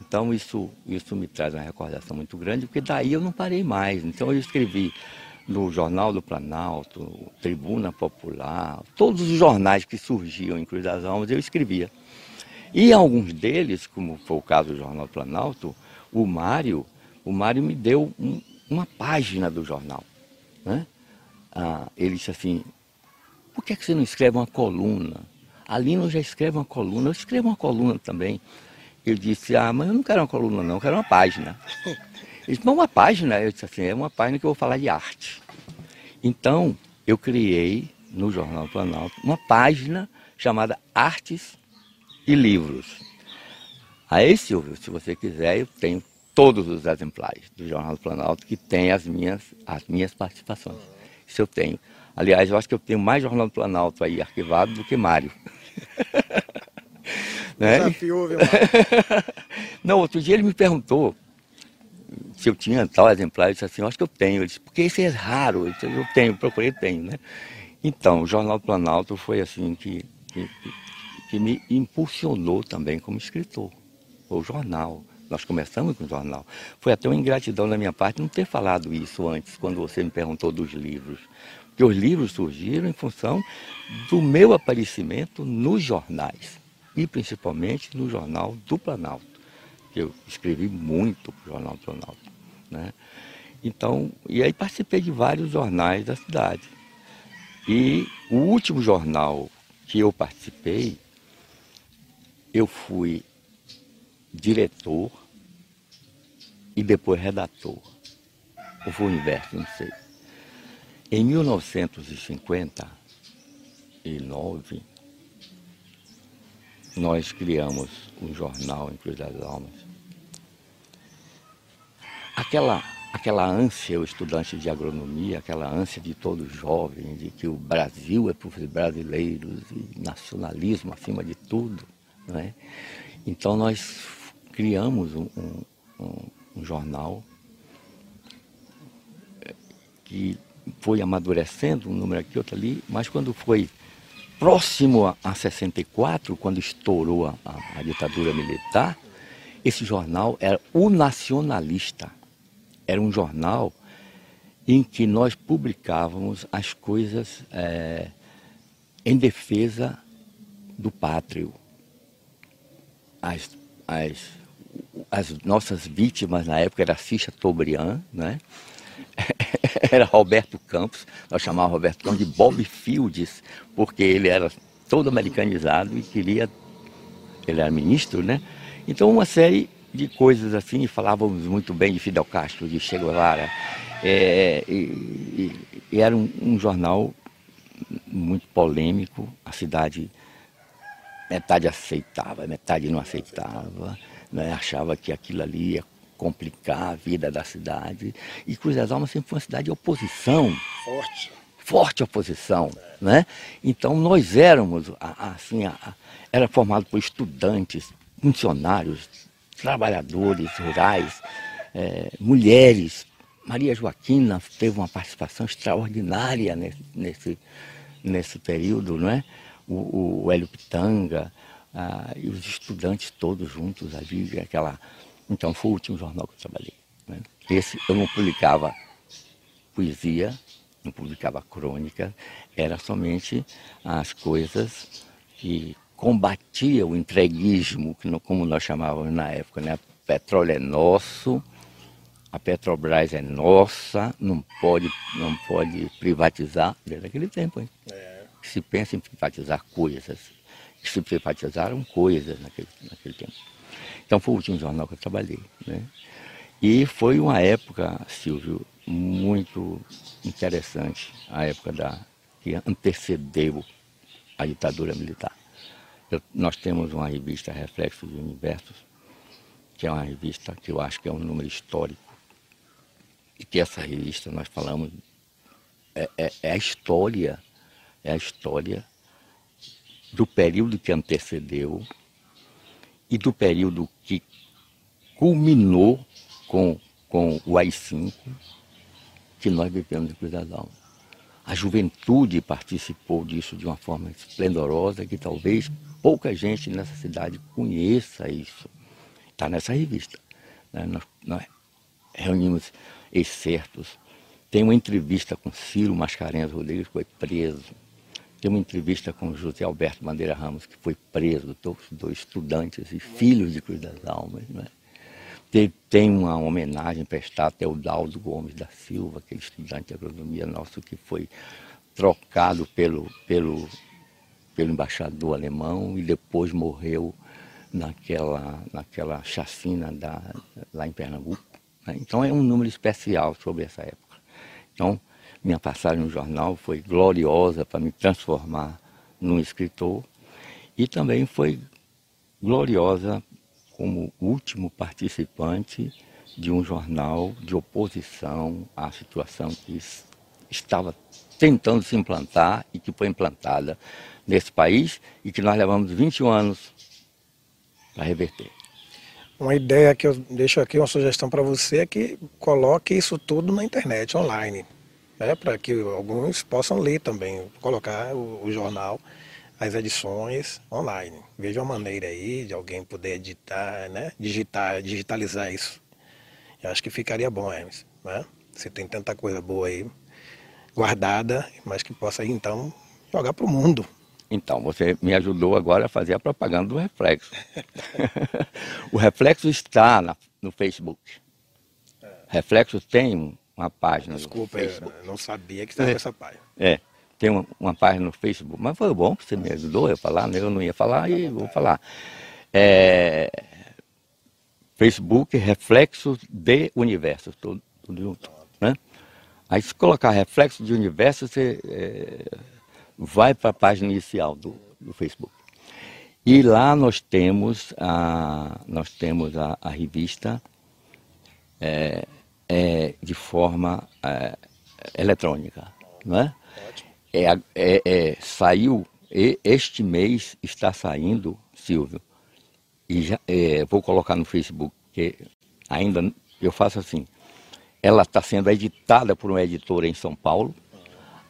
Então isso, isso me traz uma recordação muito grande, porque daí eu não parei mais. Então eu escrevi no Jornal do Planalto, Tribuna Popular, todos os jornais que surgiam em Cruz das Almas eu escrevia. E alguns deles, como foi o caso do Jornal do Planalto, o Mário, o Mário me deu um, uma página do jornal. Né? Ah, ele disse assim, por que, é que você não escreve uma coluna? A Lino já escreve uma coluna, eu escrevo uma coluna também. Eu disse, ah, mas eu não quero uma coluna não, eu quero uma página. Ele disse, mas uma página? Eu disse assim, é uma página que eu vou falar de arte. Então, eu criei no Jornal Planalto uma página chamada Artes e Livros. Aí, Silvio, se você quiser, eu tenho todos os exemplares do Jornal do Planalto que tem as minhas, as minhas participações. Isso eu tenho. Aliás, eu acho que eu tenho mais Jornal do Planalto aí arquivado do que Mário. né? Desafio, viu, Não, outro dia ele me perguntou se eu tinha tal exemplar, eu disse assim, eu acho que eu tenho. Ele disse, porque esse é raro. Eu, disse, eu tenho, procurei, tenho, né? Então, o Jornal do Planalto foi assim que, que, que me impulsionou também como escritor. O jornal. Nós começamos com o jornal. Foi até uma ingratidão da minha parte não ter falado isso antes, quando você me perguntou dos livros. Porque os livros surgiram em função do meu aparecimento nos jornais, e principalmente no Jornal do Planalto que eu escrevi muito para o Jornal do Planalto. Né? Então, e aí participei de vários jornais da cidade. E o último jornal que eu participei, eu fui diretor e depois redator. Ou foi o inverso, não sei. Em 1959, nós criamos um jornal em Cruz das Almas aquela, aquela ânsia, o estudante de agronomia, aquela ânsia de todo jovem, de que o Brasil é para os brasileiros e nacionalismo acima de tudo. Né? Então nós criamos um, um, um jornal eh, que foi amadurecendo, um número aqui, outro ali, mas quando foi próximo a, a 64, quando estourou a, a, a ditadura militar, esse jornal era o nacionalista era um jornal em que nós publicávamos as coisas é, em defesa do pátrio. As, as, as nossas vítimas na época era Cia Tobriand, né? era Roberto Campos, nós chamávamos Roberto Campos de Bob Fields, porque ele era todo americanizado e queria, ele era ministro, né? Então uma série de coisas assim, falávamos muito bem de Fidel Castro, de Che Guevara. É, e, e, e, era um, um, jornal muito polêmico, a cidade metade aceitava, metade não aceitava, né? achava que aquilo ali ia complicar a vida da cidade. E Cruz das Almas sempre foi uma cidade de oposição. Forte. Forte oposição, né? Então nós éramos, assim, era formado por estudantes, funcionários, trabalhadores rurais, é, mulheres. Maria Joaquina teve uma participação extraordinária nesse, nesse, nesse período, não é? O, o Hélio Pitanga ah, e os estudantes todos juntos ali, aquela... Então foi o último jornal que eu trabalhei. Né? Esse eu não publicava poesia, não publicava crônica, era somente as coisas que combatia o entreguismo, como nós chamávamos na época, né? Petróleo é nosso, a Petrobras é nossa, não pode, não pode privatizar, desde aquele tempo, hein? É. Que se pensa em privatizar coisas, que se privatizaram coisas naquele, naquele tempo. Então foi o último jornal que eu trabalhei, né? E foi uma época, Silvio, muito interessante, a época da, que antecedeu a ditadura militar. Eu, nós temos uma revista Reflexos de Universos, que é uma revista que eu acho que é um número histórico. E que essa revista nós falamos é, é, é a história, é a história do período que antecedeu e do período que culminou com, com o AI-5 que nós vivemos em Cruz das Almas. A juventude participou disso de uma forma esplendorosa que talvez pouca gente nessa cidade conheça isso. Está nessa revista. Né? Nós, nós, reunimos excertos. Tem uma entrevista com Ciro Mascarenhas Rodrigues, que foi preso. Tem uma entrevista com José Alberto Bandeira Ramos, que foi preso, dois estudantes e filhos de Cruz das Almas. Né? Tem, tem uma homenagem prestada até o Daldo Gomes da Silva, aquele estudante de agronomia nosso que foi trocado pelo, pelo, pelo embaixador alemão e depois morreu naquela, naquela chacina da, lá em Pernambuco. Né? Então é um número especial sobre essa época. Então, minha passagem no jornal foi gloriosa para me transformar num escritor e também foi gloriosa como último participante de um jornal de oposição à situação que estava tentando se implantar e que foi implantada nesse país e que nós levamos 21 anos para reverter. Uma ideia que eu deixo aqui, uma sugestão para você é que coloque isso tudo na internet, online, né, para que alguns possam ler também, colocar o, o, jornal, as edições online. Veja uma maneira aí de alguém poder editar, né, digitar, digitalizar isso. Eu acho que ficaria bom, Hermes. Né? Você tem tanta coisa boa aí guardada, mas que possa então jogar para o mundo. Então, você me ajudou agora a fazer a propaganda do Reflexo. o Reflexo está na, no Facebook. É. Reflexo tem uma página Desculpa, não sabia que estava é. essa página. É, tem uma, uma, página no Facebook. Mas foi bom que você me ajudou a falar, né? eu não ia falar e vou falar. É, Facebook Reflexo de Universo, tudo, tudo junto. Né? Aí se colocar Reflexo de Universo, você... É, vai para a página inicial do, do Facebook. E lá nós temos a, nós temos a, a revista é, é, de forma é, eletrônica. Não é? É, é, é, saiu, este mês está saindo, Silvio, e já, é, vou colocar no Facebook, que ainda eu faço assim. Ela está sendo editada por uma editora em São Paulo,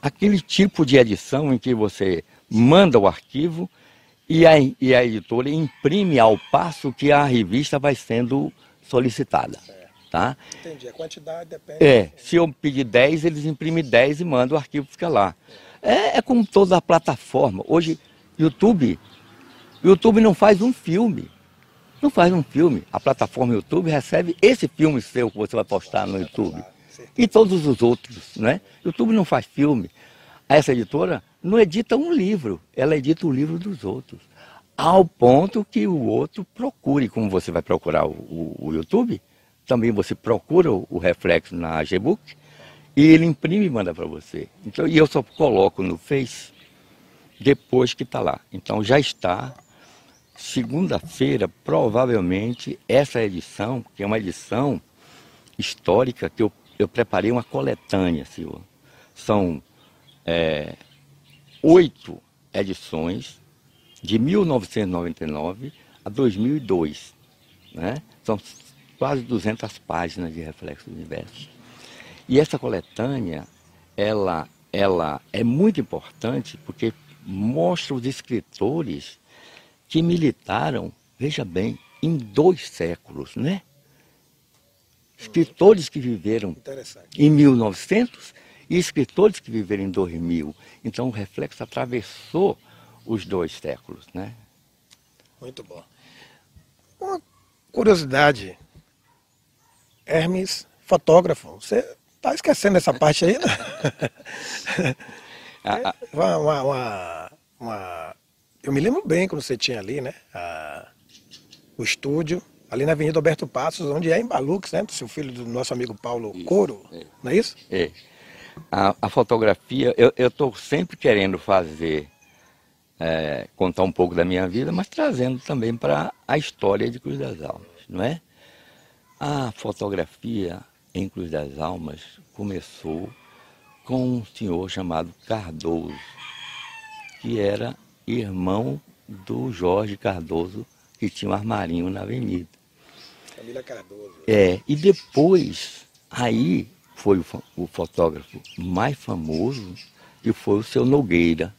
aquele tipo de edição em que você manda o arquivo e a, e a editora imprime ao passo que a revista vai sendo solicitada. Tá? Entendi, a quantidade depende. É, se eu pedir 10, eles imprimem 10 e mandam, o arquivo fica lá. É, é como toda a plataforma. Hoje, YouTube, YouTube não faz um filme. Não faz um filme. A plataforma YouTube recebe esse filme seu que você vai postar no YouTube. E todos os outros, né? YouTube não faz filme. Essa editora não edita um livro, ela edita o livro dos outros. Ao ponto que o outro procure, como você vai procurar o, o, o YouTube, também você procura o, reflexo na Gbook e ele imprime e manda para você. Então, e eu só coloco no Face depois que está lá. Então já está. Segunda-feira, provavelmente, essa edição, que é uma edição histórica, que eu, eu preparei uma coletânea, senhor. São é, oito edições de 1999 a 2002. Né? São quase 200 páginas de Reflexo do Universo. E essa coletânea, ela, ela é muito importante porque mostra os escritores que militaram, veja bem, em dois séculos, né? Escritores que viveram em 1900 e escritores que viveram em 2000. Então o reflexo atravessou os dois séculos, né? Muito bom. Uma curiosidade, Hermes, fotógrafo, você está esquecendo essa parte aí, né? é, uma, uma, uma, uma, eu me lembro bem quando você tinha ali, né? A, o estúdio, ali na Avenida Alberto Passos, onde é em Balux, né? Seu filho, do nosso amigo Paulo isso, Coro, é. não é isso? É. A, a fotografia, eu estou sempre querendo fazer, é, contar um pouco da minha vida, mas trazendo também para a história de Cruz das Almas, não é? A fotografia em Cruz das Almas começou com um senhor chamado Cardoso, que era irmão do Jorge Cardoso, que tinha um armarinho na avenida. Família Cardoso. É, e depois, aí foi o fotógrafo mais famoso e foi o seu Nogueira.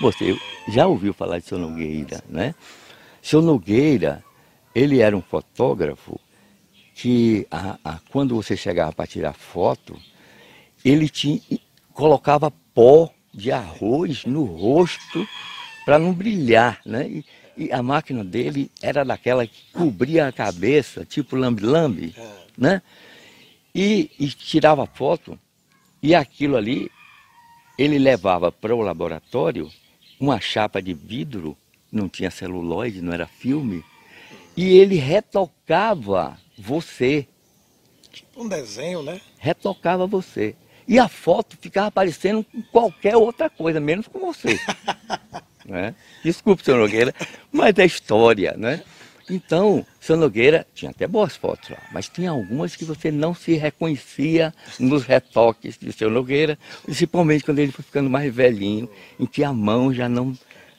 Você já ouviu falar de seu Nogueira, né? Seu Nogueira, ele era um fotógrafo que a, a, quando você chegava para tirar foto, ele tinha, colocava pó de arroz no rosto para não brilhar, né? E, e, a máquina dele era daquela que cobria a cabeça, tipo lambe-lambe, né? e, e tirava foto, e aquilo ali ele levava para o laboratório uma chapa de vidro, não tinha celulóide, não era filme, e ele retocava você. Tipo um desenho, né? Retocava você. E a foto ficava parecendo com qualquer outra coisa, menos com você. né? Desculpe, senhor Nogueira, mas é história, né? Então, seu Nogueira tinha até boas fotos lá, mas tinha algumas que você não se reconhecia nos retoques de seu Nogueira, principalmente quando ele foi ficando mais velhinho, em que a mão já não,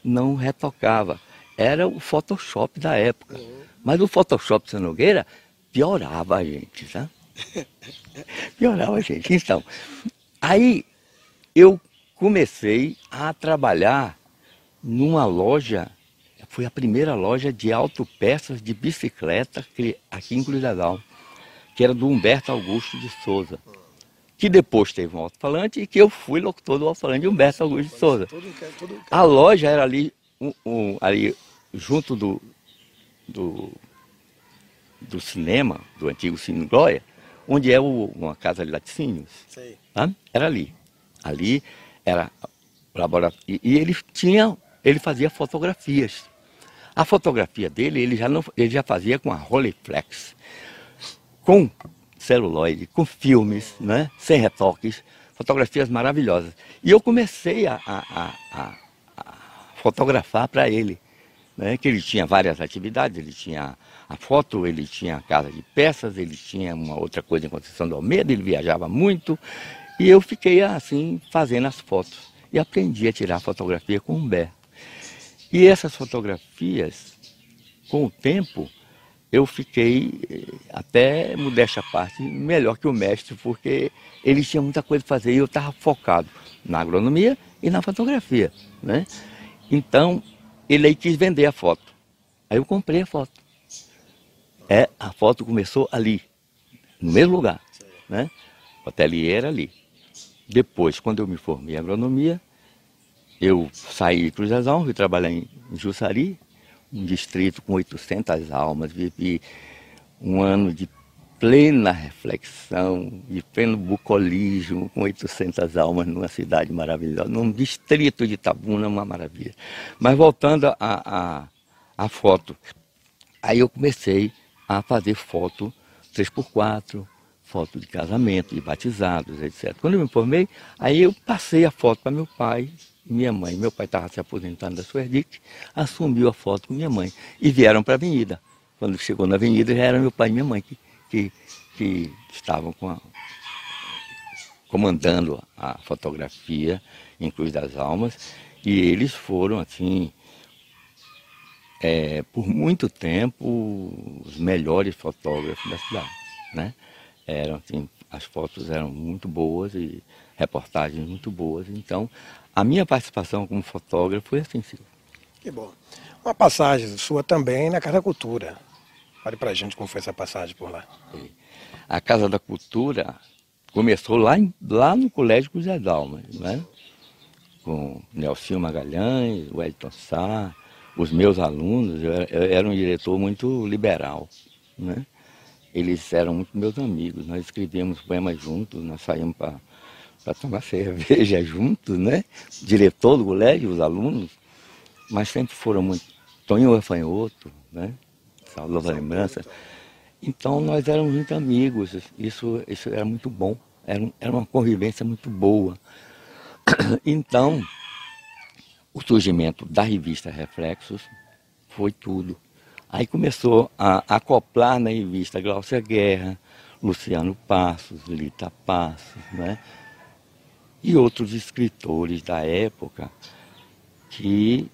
não retocava. Era o Photoshop da época. Mas o Photoshop de Nogueira piorava a gente, tá? piorava a gente. Então, aí eu comecei a trabalhar numa loja foi a primeira loja de autopeças de bicicleta aqui em Cruzadal, que era do Humberto Augusto de Souza. Que depois teve um alto-falante e que eu fui locutor do alto-falante de Humberto Augusto de Souza. A loja era ali, um, um, ali junto do, do, do, cinema, do antigo Cine Glória, onde é o, uma casa de laticínios. Tá? Era ali. Ali era laboratório. E, e ele tinha, ele fazia fotografias. A fotografia dele, ele já, não, ele já fazia com a Rolleiflex, com celuloide, com filmes, né? sem retoques, fotografias maravilhosas. E eu comecei a, a, a, a fotografar para ele, né? que ele tinha várias atividades, ele tinha a foto, ele tinha a casa de peças, ele tinha uma outra coisa em Conceição do Almeida, ele viajava muito, e eu fiquei assim, fazendo as fotos. E aprendi a tirar fotografia com o Humberto. E essas fotografias, com o tempo, eu fiquei, eh, até modéstia parte, melhor que o mestre, porque ele tinha muita coisa para fazer e eu estava focado na agronomia e na fotografia. Né? Então, ele aí quis vender a foto. Aí eu comprei a foto. É, a foto começou ali, no mesmo lugar. Né? O ateliê era ali. Depois, quando eu me formei em agronomia, eu saí de Cruz das Almas, fui trabalhar em Jussari, um distrito com 800 almas, vivi um ano de plena reflexão, de pleno bucolismo, com 800 almas numa cidade maravilhosa, num distrito de Tabuna, uma maravilha. Mas voltando à a, a, a, foto, aí eu comecei a fazer foto 3x4, foto de casamento, de batizados, etc. Quando eu me formei, aí eu passei a foto para meu pai, minha mãe. Meu pai estava se aposentando da Suerdic, assumiu a foto com minha mãe e vieram para a avenida. Quando chegou na avenida já era meu pai e minha mãe que, que, que estavam a, comandando a fotografia em Cruz das Almas e eles foram assim é, por muito tempo os melhores fotógrafos da cidade, né? Eram assim, as fotos eram muito boas e reportagens muito boas, então a minha participação como fotógrafo foi assim, Silvio. Que bom. Uma passagem sua também na Casa da Cultura. Fale pra gente como foi essa passagem por lá. A Casa da Cultura começou lá, em, lá no Colégio José Dalmas, né? Com Nelson Magalhães, o Edson Sá, os meus alunos, eu, eu era um diretor muito liberal, né? Eles eram muito meus amigos, nós escrevíamos poemas juntos, nós saímos para tomar cerveja juntos, né? Diretor do colégio, os alunos, mas sempre foram muito. Tonho Gafanhoto, né? Saudosa lembrança. Então nós éramos muito amigos, isso, isso era muito bom, era, era uma convivência muito boa. Então, o surgimento da revista Reflexos foi tudo. Aí começou a acoplar na revista Glaucia Guerra, Luciano Passos, Lita Passos, né? e outros escritores da época que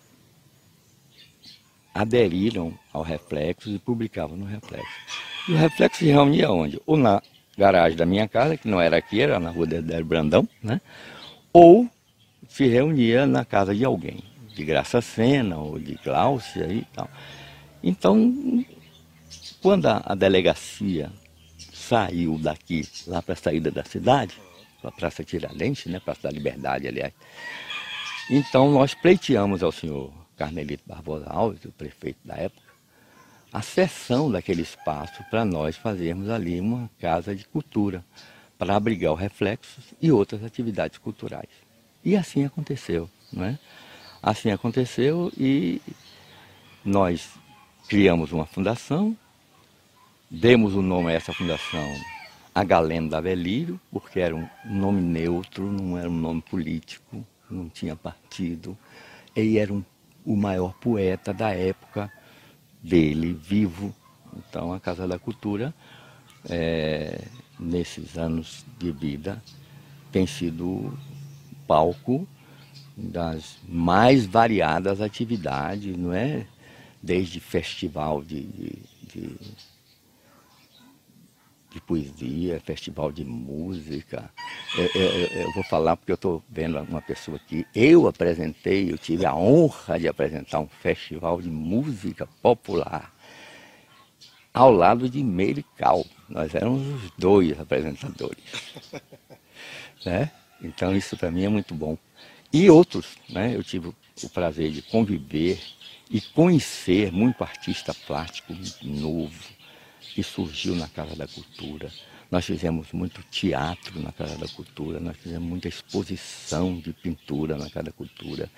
aderiram ao Reflexo e publicavam no Reflexo. E o Reflexo se reunia onde? Ou na garagem da minha casa, que não era aqui, era na rua Dedé Brandão, né? ou se reunia na casa de alguém, de Graça Sena ou de Gláucia e tal. Então, quando a, a delegacia saiu daqui, lá para a saída da cidade, a Praça Tiradentes, né, Praça da Liberdade, aliás. Então nós pleiteamos ao senhor Carmelito Barbosa Alves, o prefeito da época, a cessão daquele espaço para nós fazermos ali uma casa de cultura, para abrigar o Reflexos e outras atividades culturais. E assim aconteceu, não é? Assim aconteceu e nós criamos uma fundação, demos o nome a essa fundação a Galeno da Velírio, porque era um nome neutro, não era um nome político, não tinha partido. Ele era um, o maior poeta da época dele vivo. Então a Casa da Cultura, é, nesses anos de vida, tem sido palco das mais variadas atividades, não é? Desde festival de, de, de, de poesia, festival de música. Eu, eu, eu vou falar porque eu estou vendo uma pessoa que eu apresentei, eu tive a honra de apresentar um festival de música popular ao lado de Merical. Nós éramos os dois apresentadores. né? Então isso para mim é muito bom. E outros, né? Eu tive o prazer de conviver e conhecer muito artista plástico novo que surgiu na Casa da Cultura. Nós fizemos muito teatro na Casa da Cultura, nós fizemos muita exposição de pintura na Casa da Cultura.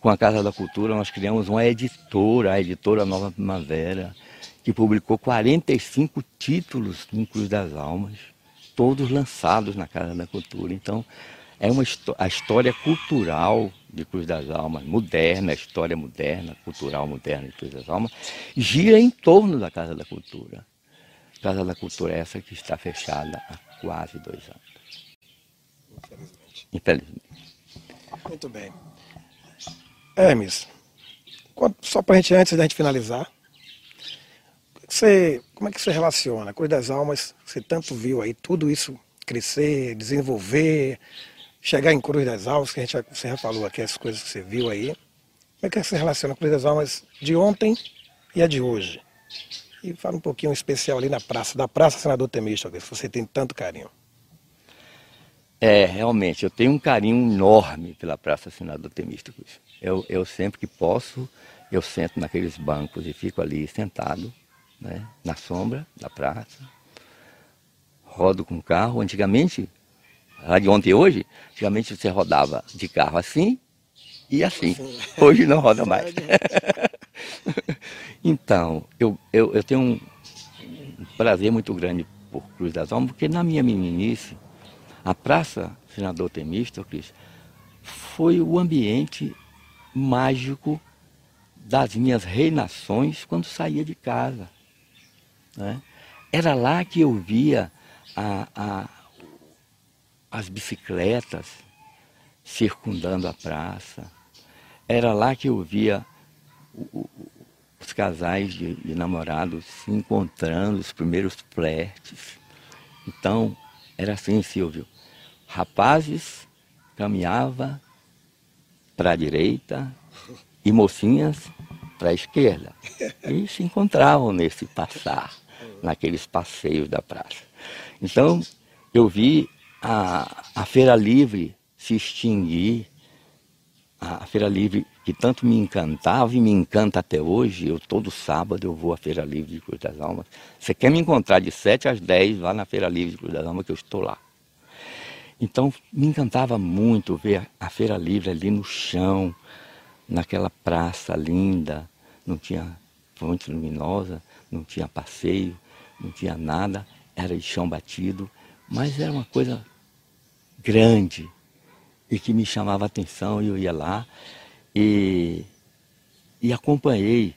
Com a Casa da Cultura nós criamos uma editora, a editora Nova Primavera, que publicou 45 títulos no Cruz das Almas, todos lançados na Casa da Cultura. Então, é uma a história cultural de Cruz das Almas, moderna, a história moderna, cultural moderna de Cruz das Almas, gira em torno da Casa da Cultura. Casa da Cultura é essa que está fechada há quase dois anos. Infelizmente. Infelizmente. Muito bem. Hermes, só para a gente, antes da gente finalizar, você, como é que você relaciona Cruz das Almas? Você tanto viu aí tudo isso crescer, desenvolver, chegar em Cruz das Almas, que a gente já, você já falou aqui, as coisas que você viu aí. Como é que você relaciona Cruz das Almas de ontem e a de hoje? E fala um pouquinho especial ali na praça, da Praça Senador Temístocles, que você tem tanto carinho. É, realmente, eu tenho um carinho enorme pela Praça Senador Temístocles. Eu, eu sempre que posso, eu sento naqueles bancos e fico ali sentado, né, na sombra da praça, rodo com o carro. Antigamente, lá de ontem e hoje, antigamente você rodava de carro assim e assim. Hoje não roda mais. então, eu, eu, eu tenho um prazer muito grande por Cruz das Almas, porque na minha meninice, a Praça Senador Temístocles foi o ambiente mágico das minhas reinações quando saía de casa. Né? Era lá que eu via a, a, as bicicletas circundando a praça. Era lá que eu via os casais de, de, namorados se encontrando, os primeiros flertes. Então, era assim, Silvio. Rapazes caminhava para a direita e mocinhas para a esquerda. E se encontravam nesse passar, naqueles passeios da praça. Então, eu vi a, a Feira Livre se extinguir, a Feira Livre que tanto me encantava e me encanta até hoje, eu todo sábado eu vou à Feira Livre de Cruz das Almas. Você quer me encontrar de 7 às 10 lá na Feira Livre de Cruz das Almas que eu estou lá. Então me encantava muito ver a Feira Livre ali no chão, naquela praça linda, não tinha fonte luminosa, não tinha passeio, não tinha nada, era de chão batido, mas era uma coisa grande e que me chamava a atenção e eu ia lá e, e acompanhei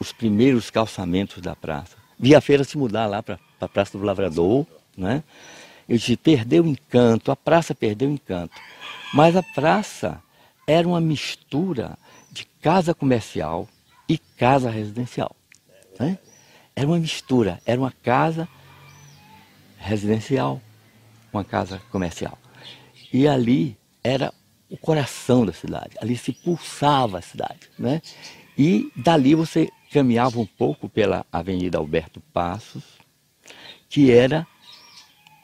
os primeiros calçamentos da praça. Vi a feira se mudar lá para a Praça do Lavrador, né? Eu disse, perdeu o encanto, a praça perdeu o encanto. Mas a praça era uma mistura de casa comercial e casa residencial. Né? Era uma mistura, era uma casa residencial, uma casa comercial. E ali era o coração da cidade, ali se pulsava a cidade. Né? E dali você caminhava um pouco pela Avenida Alberto Passos, que era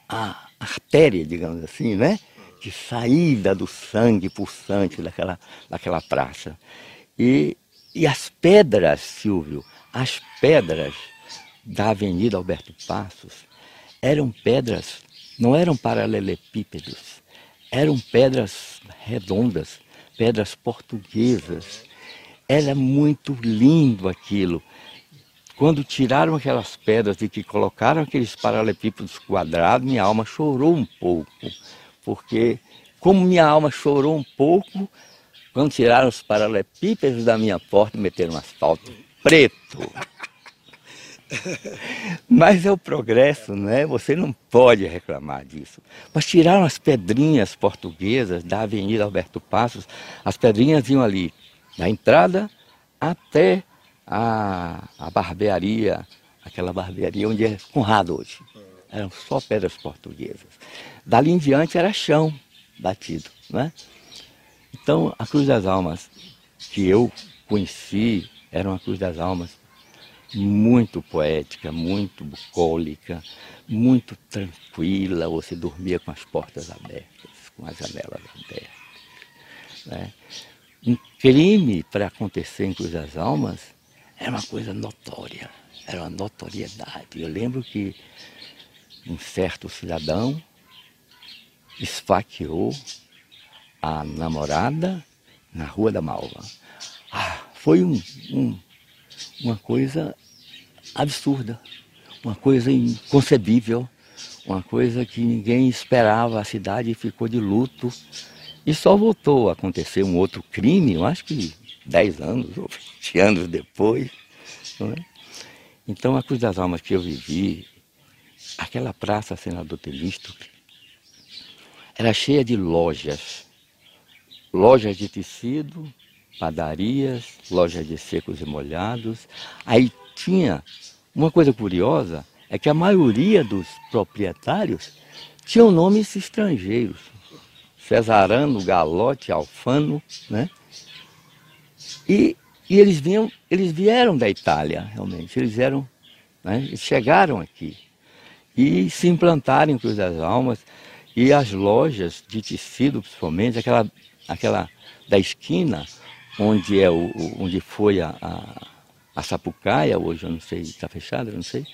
a artéria, digamos assim, né? de saída do sangue pulsante daquela, daquela praça. E, e as pedras, Silvio, as pedras da Avenida Alberto Passos eram pedras, não eram paralelepípedos, eram pedras redondas, pedras portuguesas. Era muito lindo aquilo. Quando tiraram aquelas pedras e que colocaram aqueles paralelepípedos quadrados, minha alma chorou um pouco porque como minha alma chorou um pouco quando tiraram os paralelepípedos da minha porta meteram um asfalto preto. Mas é o progresso, né? Você não pode reclamar disso. Mas tiraram as pedrinhas portuguesas da Avenida Alberto Passos, as pedrinhas iam ali da entrada até a, a barbearia, aquela barbearia onde é Conrado hoje. Eram só pedras portuguesas. Dali em diante era chão batido, né? Então, a Cruz das Almas que eu conheci era uma Cruz das Almas muito poética, muito bucólica, muito tranquila. Você dormia com as portas abertas, com as janelas abertas. Né? Um crime para acontecer em Cruz das Almas era uma coisa notória, era uma notoriedade. Eu lembro que um certo cidadão esfaqueou a namorada na Rua da Malva. Ah, foi um, um, uma coisa absurda, uma coisa inconcebível, uma coisa que ninguém esperava. A cidade ficou de luto e só voltou a acontecer um outro crime, eu acho que 10 anos ou 20 anos depois. É? Então a Cruz das Almas que eu vivi, aquela praça Senador Temístocle, era cheia de lojas. Lojas de tecido, padarias, lojas de secos e molhados. Aí tinha uma coisa curiosa, é que a maioria dos proprietários tinham nomes estrangeiros. Cesarano, Galote, Alfano, né? E, e eles, vinham, eles vieram da Itália, realmente. Eles eram, né? eles chegaram aqui e se implantaram em Cruz das Almas. E as lojas de tecido, principalmente, aquela, aquela da esquina, onde, é o, onde foi a, a, a Sapucaia, hoje eu não sei, está fechada, não sei.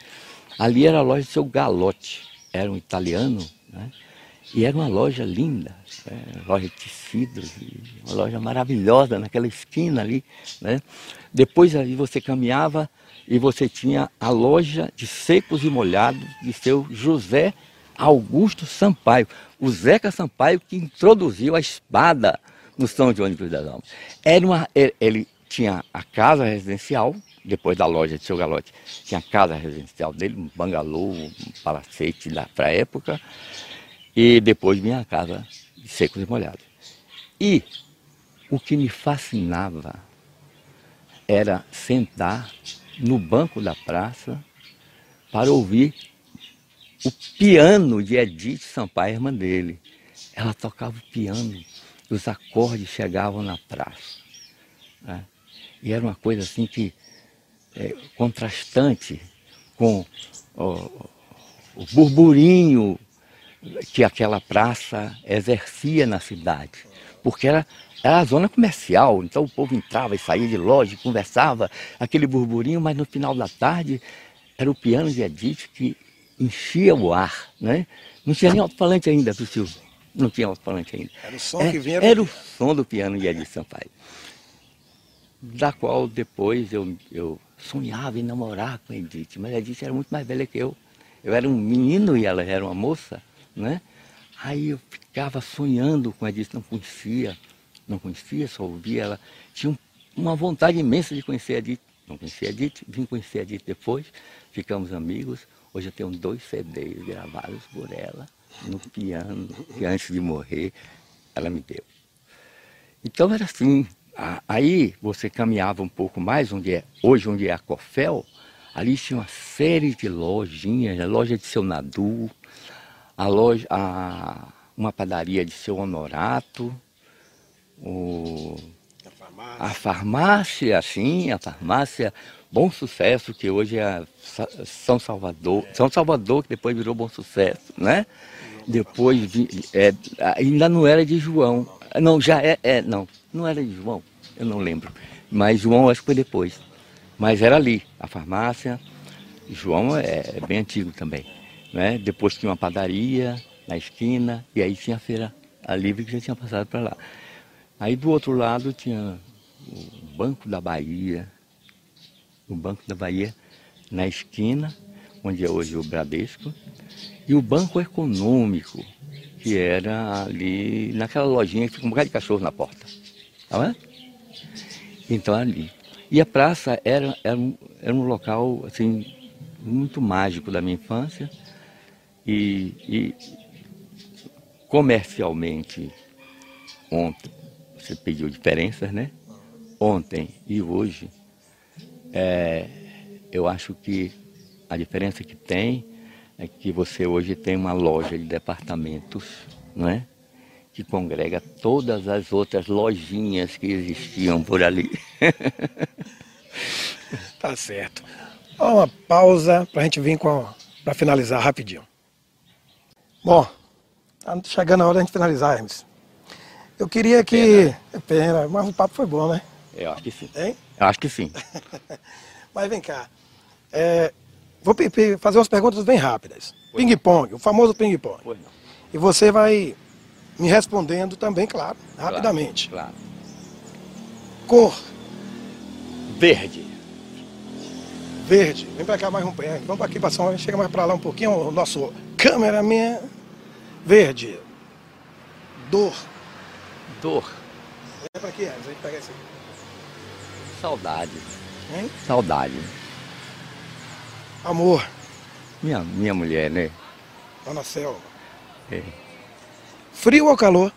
Ali era a loja do seu Galote, era um italiano, né? E era uma loja linda, né? loja de tecidos, uma loja maravilhosa naquela esquina ali. Né? Depois ali você caminhava e você tinha a loja de secos e molhados de seu José Augusto Sampaio, o Zeca Sampaio que introduziu a espada no São João das Almas. Era uma, ele tinha a casa residencial, depois da loja de seu galote, tinha a casa residencial dele, um bangalô, um palacete para a época, e depois vinha a casa de secos e molhados. E o que me fascinava era sentar no banco da praça para ouvir o piano de Edith Sampaio, irmã dele. Ela tocava o piano, os acordes chegavam na praça. Né? E era uma coisa assim que é, contrastante com o, o burburinho que aquela praça exercia na cidade, porque era, era a zona comercial, então o povo entrava e saía de loja, conversava, aquele burburinho, mas no final da tarde era o piano de Edith que enchia o ar, né? Não tinha nem alto-falante ainda, Silvio. Não tinha alto-falante ainda. Era o som é, que vinha. Era o som do piano de Edith Sampaio. Da qual depois eu, eu sonhava em namorar com a Edith, mas a Edith era muito mais velha que eu. Eu era um menino e ela era uma moça né? Aí eu ficava sonhando com a Edith, não conhecia, não conhecia, só ouvia ela. Tinha uma vontade imensa de conhecer a Edith. Não conhecia a Edith, vim conhecer a Edith depois, ficamos amigos. Hoje eu tenho dois CDs gravados por ela, no piano, que antes de morrer ela me deu. Então era assim, aí você caminhava um pouco mais, onde é, hoje onde é a Cofel, ali tinha uma série de lojinhas, a loja de seu Nadu, a loja, a, uma padaria de seu Honorato, o, a, farmácia. a farmácia, sim, a farmácia Bom Sucesso, que hoje é São Salvador, São Salvador, que depois virou Bom Sucesso, né? Depois é, ainda não era de João. Não, já é, é, não, não era de João, eu não lembro. Mas João acho que foi depois. Mas era ali, a farmácia. João é, é bem antigo também. Né? Depois tinha uma padaria na esquina e aí tinha a feira a livre que já tinha passado para lá. Aí do outro lado tinha o Banco da Bahia, o Banco da Bahia na esquina, onde é hoje o Bradesco, e o Banco Econômico, que era ali naquela lojinha que fica um bocado de cachorro na porta. Tá vendo? Então ali. E a praça era, era, um, era um local assim muito mágico da minha infância e, e comercialmente ontem, você pediu diferenças, né? Ontem e hoje, é, eu acho que a diferença que tem é que você hoje tem uma loja de departamentos, não é? Que congrega todas as outras lojinhas que existiam por ali. tá certo. Uma pausa para a gente vir com para finalizar rapidinho. Bom, tá chegando a hora de a gente finalizar, Hermes. Eu queria que. Pena. Pena, mas o papo foi bom, né? Eu acho que sim. Hein? Eu acho que sim. mas vem cá. É, vou fazer umas perguntas bem rápidas. Ping-pong, o famoso ping-pong. E você vai me respondendo também, claro, rapidamente. Claro. claro. Cor. Verde. Verde. Vem pra cá mais um pouquinho. Vamos aqui passar, chega mais pra lá um pouquinho. O nosso cameraman. Verde. Dor. Dor. Vem pra aqui, a gente pega. Saudade. Hein? Saudade. Amor. Minha, minha mulher, né? Dona Selma. É. Frio ou calor?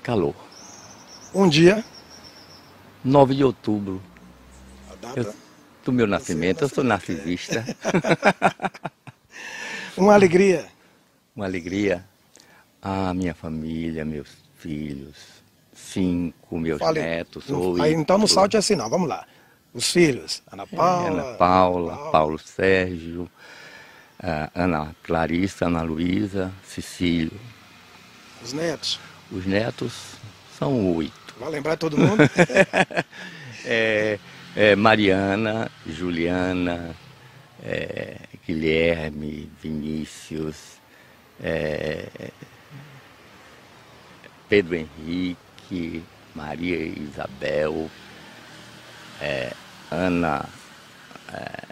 Calor. Um dia. 9 de outubro. A data? Eu, do meu nascimento, eu sou narcisista. Uma alegria. Uma alegria. A minha família, meus filhos, cinco, meus Fale, netos. Aí, então não salte assim não, vamos lá. Os filhos, Ana Paula. Ana Paula, Paula, Paulo Sérgio, Ana Clarissa, Ana Luísa, Cecílio. Os netos? Os netos são oito. Vai lembrar todo mundo? é, é, Mariana, Juliana, é, Guilherme, Vinícius, é, Pedro Henrique, Maria Isabel, é, Ana é,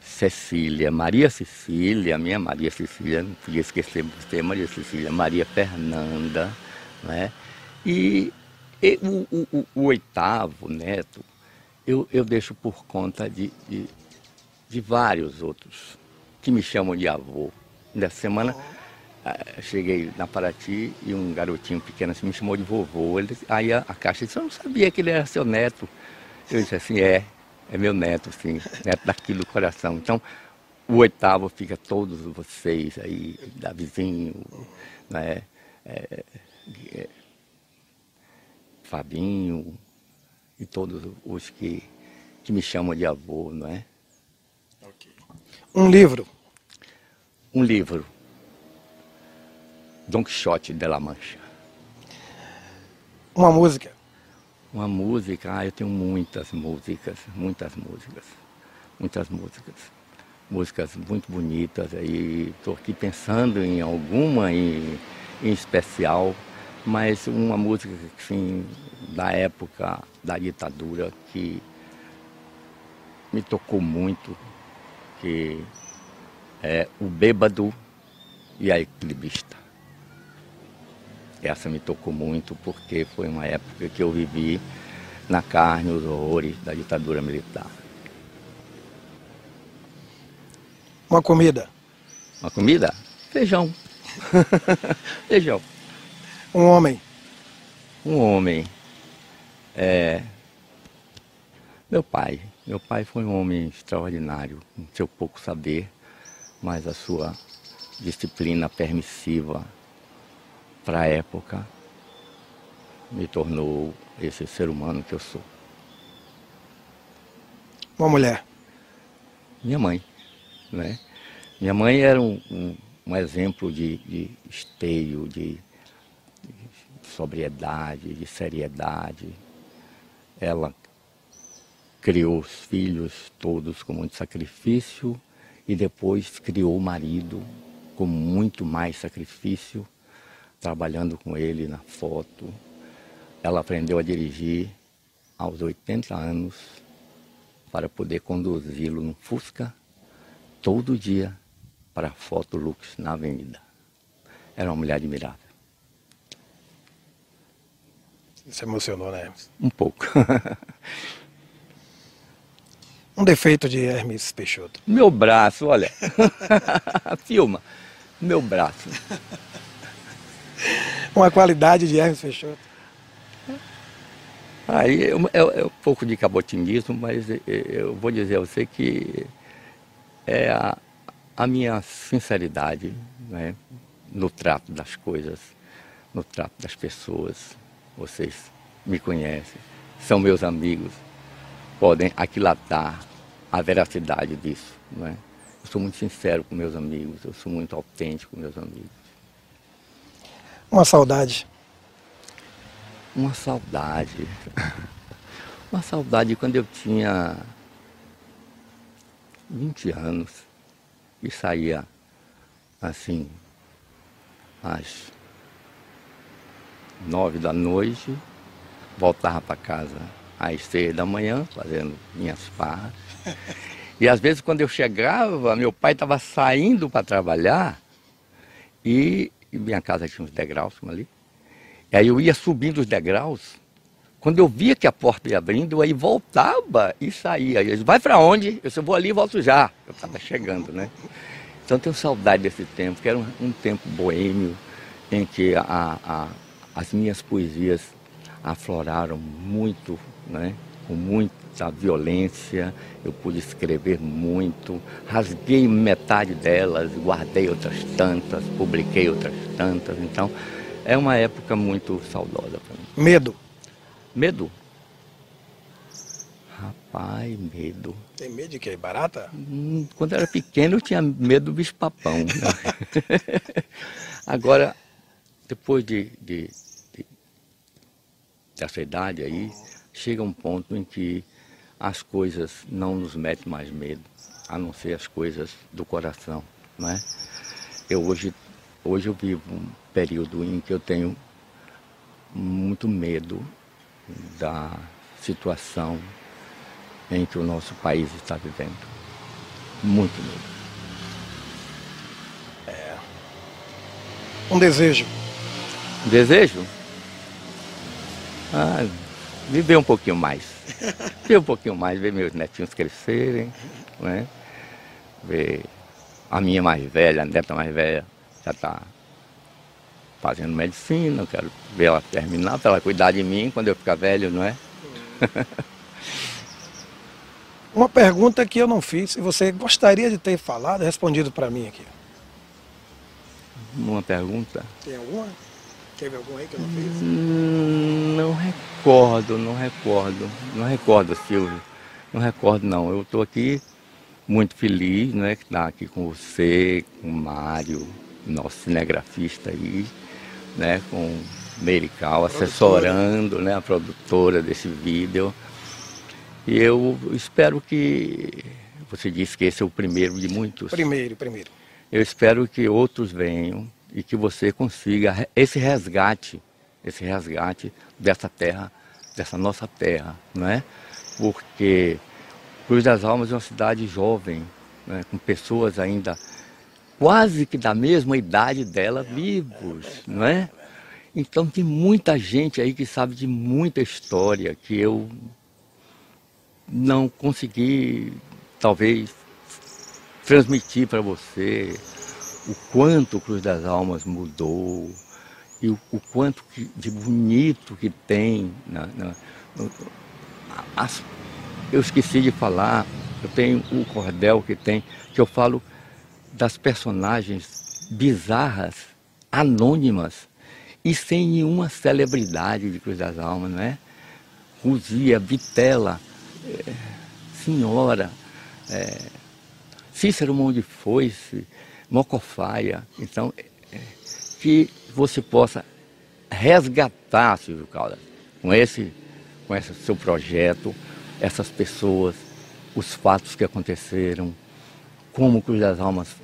Cecília, Maria Cecília, minha Maria Cecília, não podia esquecer você, Maria Cecília, Maria Fernanda, né? E, e o, o, o, oitavo neto, eu, eu deixo por conta de, de, de vários outros que me chamam de avô. Nessa semana cheguei na Paraty e um garotinho pequeno assim me chamou de vovô. Ele, aí a, a Caixa disse, eu não sabia que ele era seu neto. Eu disse assim, é, é meu neto, sim, neto daqui do coração. Então, o oitavo fica todos vocês aí, Davizinho, né, é, é, Fabinho e todos os que, que me chamam de avô, não é? Okay. Um livro. Um livro. Don Quixote de la Mancha. Uma música. Uma música, ah, eu tenho muitas músicas, muitas músicas, muitas músicas. Músicas muito bonitas aí, estou aqui pensando em alguma em, em especial, mas uma música assim, da época da ditadura que me tocou muito, que é O Bêbado e a Equilibrista. Essa me tocou muito porque foi uma época que eu vivi na carne os horrores da ditadura militar. Uma comida? Uma comida? Feijão. Feijão. Um homem? Um homem. É... Meu pai. Meu pai foi um homem extraordinário, no seu pouco saber, mas a sua disciplina permissiva para a época, me tornou esse ser humano que eu sou. Uma mulher? Minha mãe. Né? Minha mãe era um, um, um exemplo de, de esteio, de, de sobriedade, de seriedade. Ela criou os filhos todos com muito sacrifício e depois criou o marido com muito mais sacrifício trabalhando com ele na foto. Ela aprendeu a dirigir aos 80 anos para poder conduzi-lo no Fusca todo dia para a foto Lux na avenida. Era uma mulher admirável. Isso emocionou, né? Um pouco. Um defeito de Hermes Peixoto. Meu braço, olha. Filma. Meu braço. Uma qualidade de Hermes Peixoto. Aí é, é, é, um pouco de cabotinismo, mas eu vou dizer a você que é a, a minha sinceridade né, no trato das coisas, no trato das pessoas. Vocês me conhecem, são meus amigos, podem aquilatar a veracidade disso. Não é? Eu sou muito sincero com meus amigos, eu sou muito autêntico com meus amigos. Uma saudade uma saudade. Uma saudade quando eu tinha 20 anos e saía assim às nove da noite, voltava para casa às seis da manhã, fazendo minhas farras. E às vezes quando eu chegava, meu pai estava saindo para trabalhar e, e minha casa tinha uns degraus ali. Aí eu ia subindo os degraus. Quando eu via que a porta ia abrindo, eu aí voltava e saía. Aí eles, vai para onde? Eu disse, eu vou ali e volto já. Eu estava chegando, né? Então eu tenho saudade desse tempo, que era um, um tempo boêmio, em que a, a, as minhas poesias afloraram muito, né? com muita violência, eu pude escrever muito, rasguei metade delas, guardei outras tantas, publiquei outras tantas, então é uma época muito saudosa para mim. Medo? Medo? Rapaz, medo. Tem medo de quê? Barata? Hum, quando eu era pequeno eu tinha medo do bicho-papão. Né? Agora, depois de, de, de, dessa idade aí, chega um ponto em que as coisas não nos metem mais medo, a não ser as coisas do coração, não é? Eu hoje, hoje eu vivo período em que eu tenho muito medo da situação em que o nosso país está vivendo. Muito medo. É. Um desejo. Um desejo? Ah, viver um pouquinho mais. Viver um pouquinho mais, ver meus netinhos crescerem, né? ver a minha mais velha, a neta mais velha, já está fazendo medicina, eu quero ver ela terminar, para ela cuidar de mim quando eu ficar velho, não é? Uma pergunta que eu não fiz e você gostaria de ter falado, respondido para mim aqui. Uma pergunta? Tem alguma? Teve alguma aí que eu não fiz? Hum, não recordo, não recordo. Não recordo, Silvio. Não recordo não. Eu estou aqui muito feliz, né? Que está aqui com você, com o Mário, nosso cinegrafista aí né, com Merical, assessorando né, a produtora desse vídeo. E eu espero que. Você disse que esse é o primeiro de muitos. Primeiro, primeiro. Eu espero que outros venham e que você consiga esse resgate, esse resgate dessa terra, dessa nossa terra, não é? Porque Cruz das Almas é uma cidade jovem, né, com pessoas ainda quase que da mesma idade dela vivos, não é? Então tem muita gente aí que sabe de muita história que eu não consegui, talvez, transmitir para você o quanto Cruz das Almas mudou e o, o quanto que, de bonito que tem. Na, na, no, as, eu esqueci de falar, eu tenho o cordel que tem, que eu falo das personagens bizarras, anônimas, e sem nenhuma celebridade de Cruz das Almas, não é? Ruzia, Vitela, é, Senhora, é, Cícero Mão de Foice, Mocofaia. Então, que você possa resgatar, Silvio Caldas, com esse, com esse seu projeto, essas pessoas, os fatos que aconteceram, como Cruz das Almas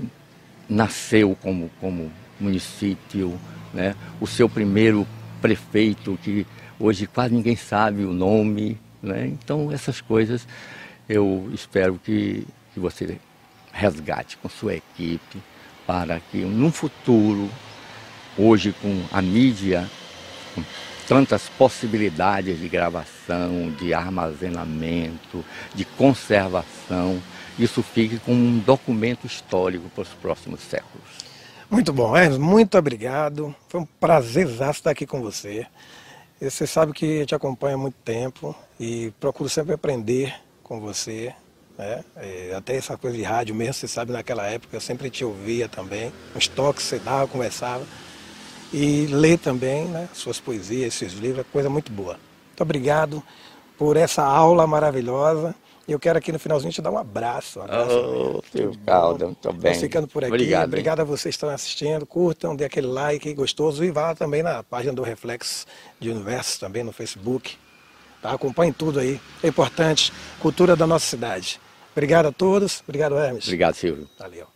nasceu como, como município, né? o seu primeiro prefeito, que hoje quase ninguém sabe o nome. Né? Então, essas coisas eu espero que, que você resgate com sua equipe para que num futuro, hoje com a mídia, com tantas possibilidades de gravação, de armazenamento, de conservação, isso fique como um documento histórico para os próximos séculos. Muito bom, Hermes, muito obrigado. Foi um prazer estar aqui com você. Você sabe que te acompanha há muito tempo e procuro sempre aprender com você. Né? É, até essa coisa de rádio mesmo, você sabe, naquela época eu sempre te ouvia também. Uns toques você dava, conversava. E ler também né? suas poesias, seus livros, é coisa muito boa. Muito obrigado por essa aula maravilhosa. Eu quero aqui no finalzinho te dar um abraço. Um abraço oh, teu caldo, muito bem. ficando por aqui. Obrigado, Obrigado a vocês que estão assistindo. Curtam, dê aquele like gostoso e vá também na página do Reflexo de Universo, também no Facebook. Tá? Acompanhe tudo aí. É importante. Cultura da nossa cidade. Obrigado a todos. Obrigado, Hermes. Obrigado, Silvio. Valeu.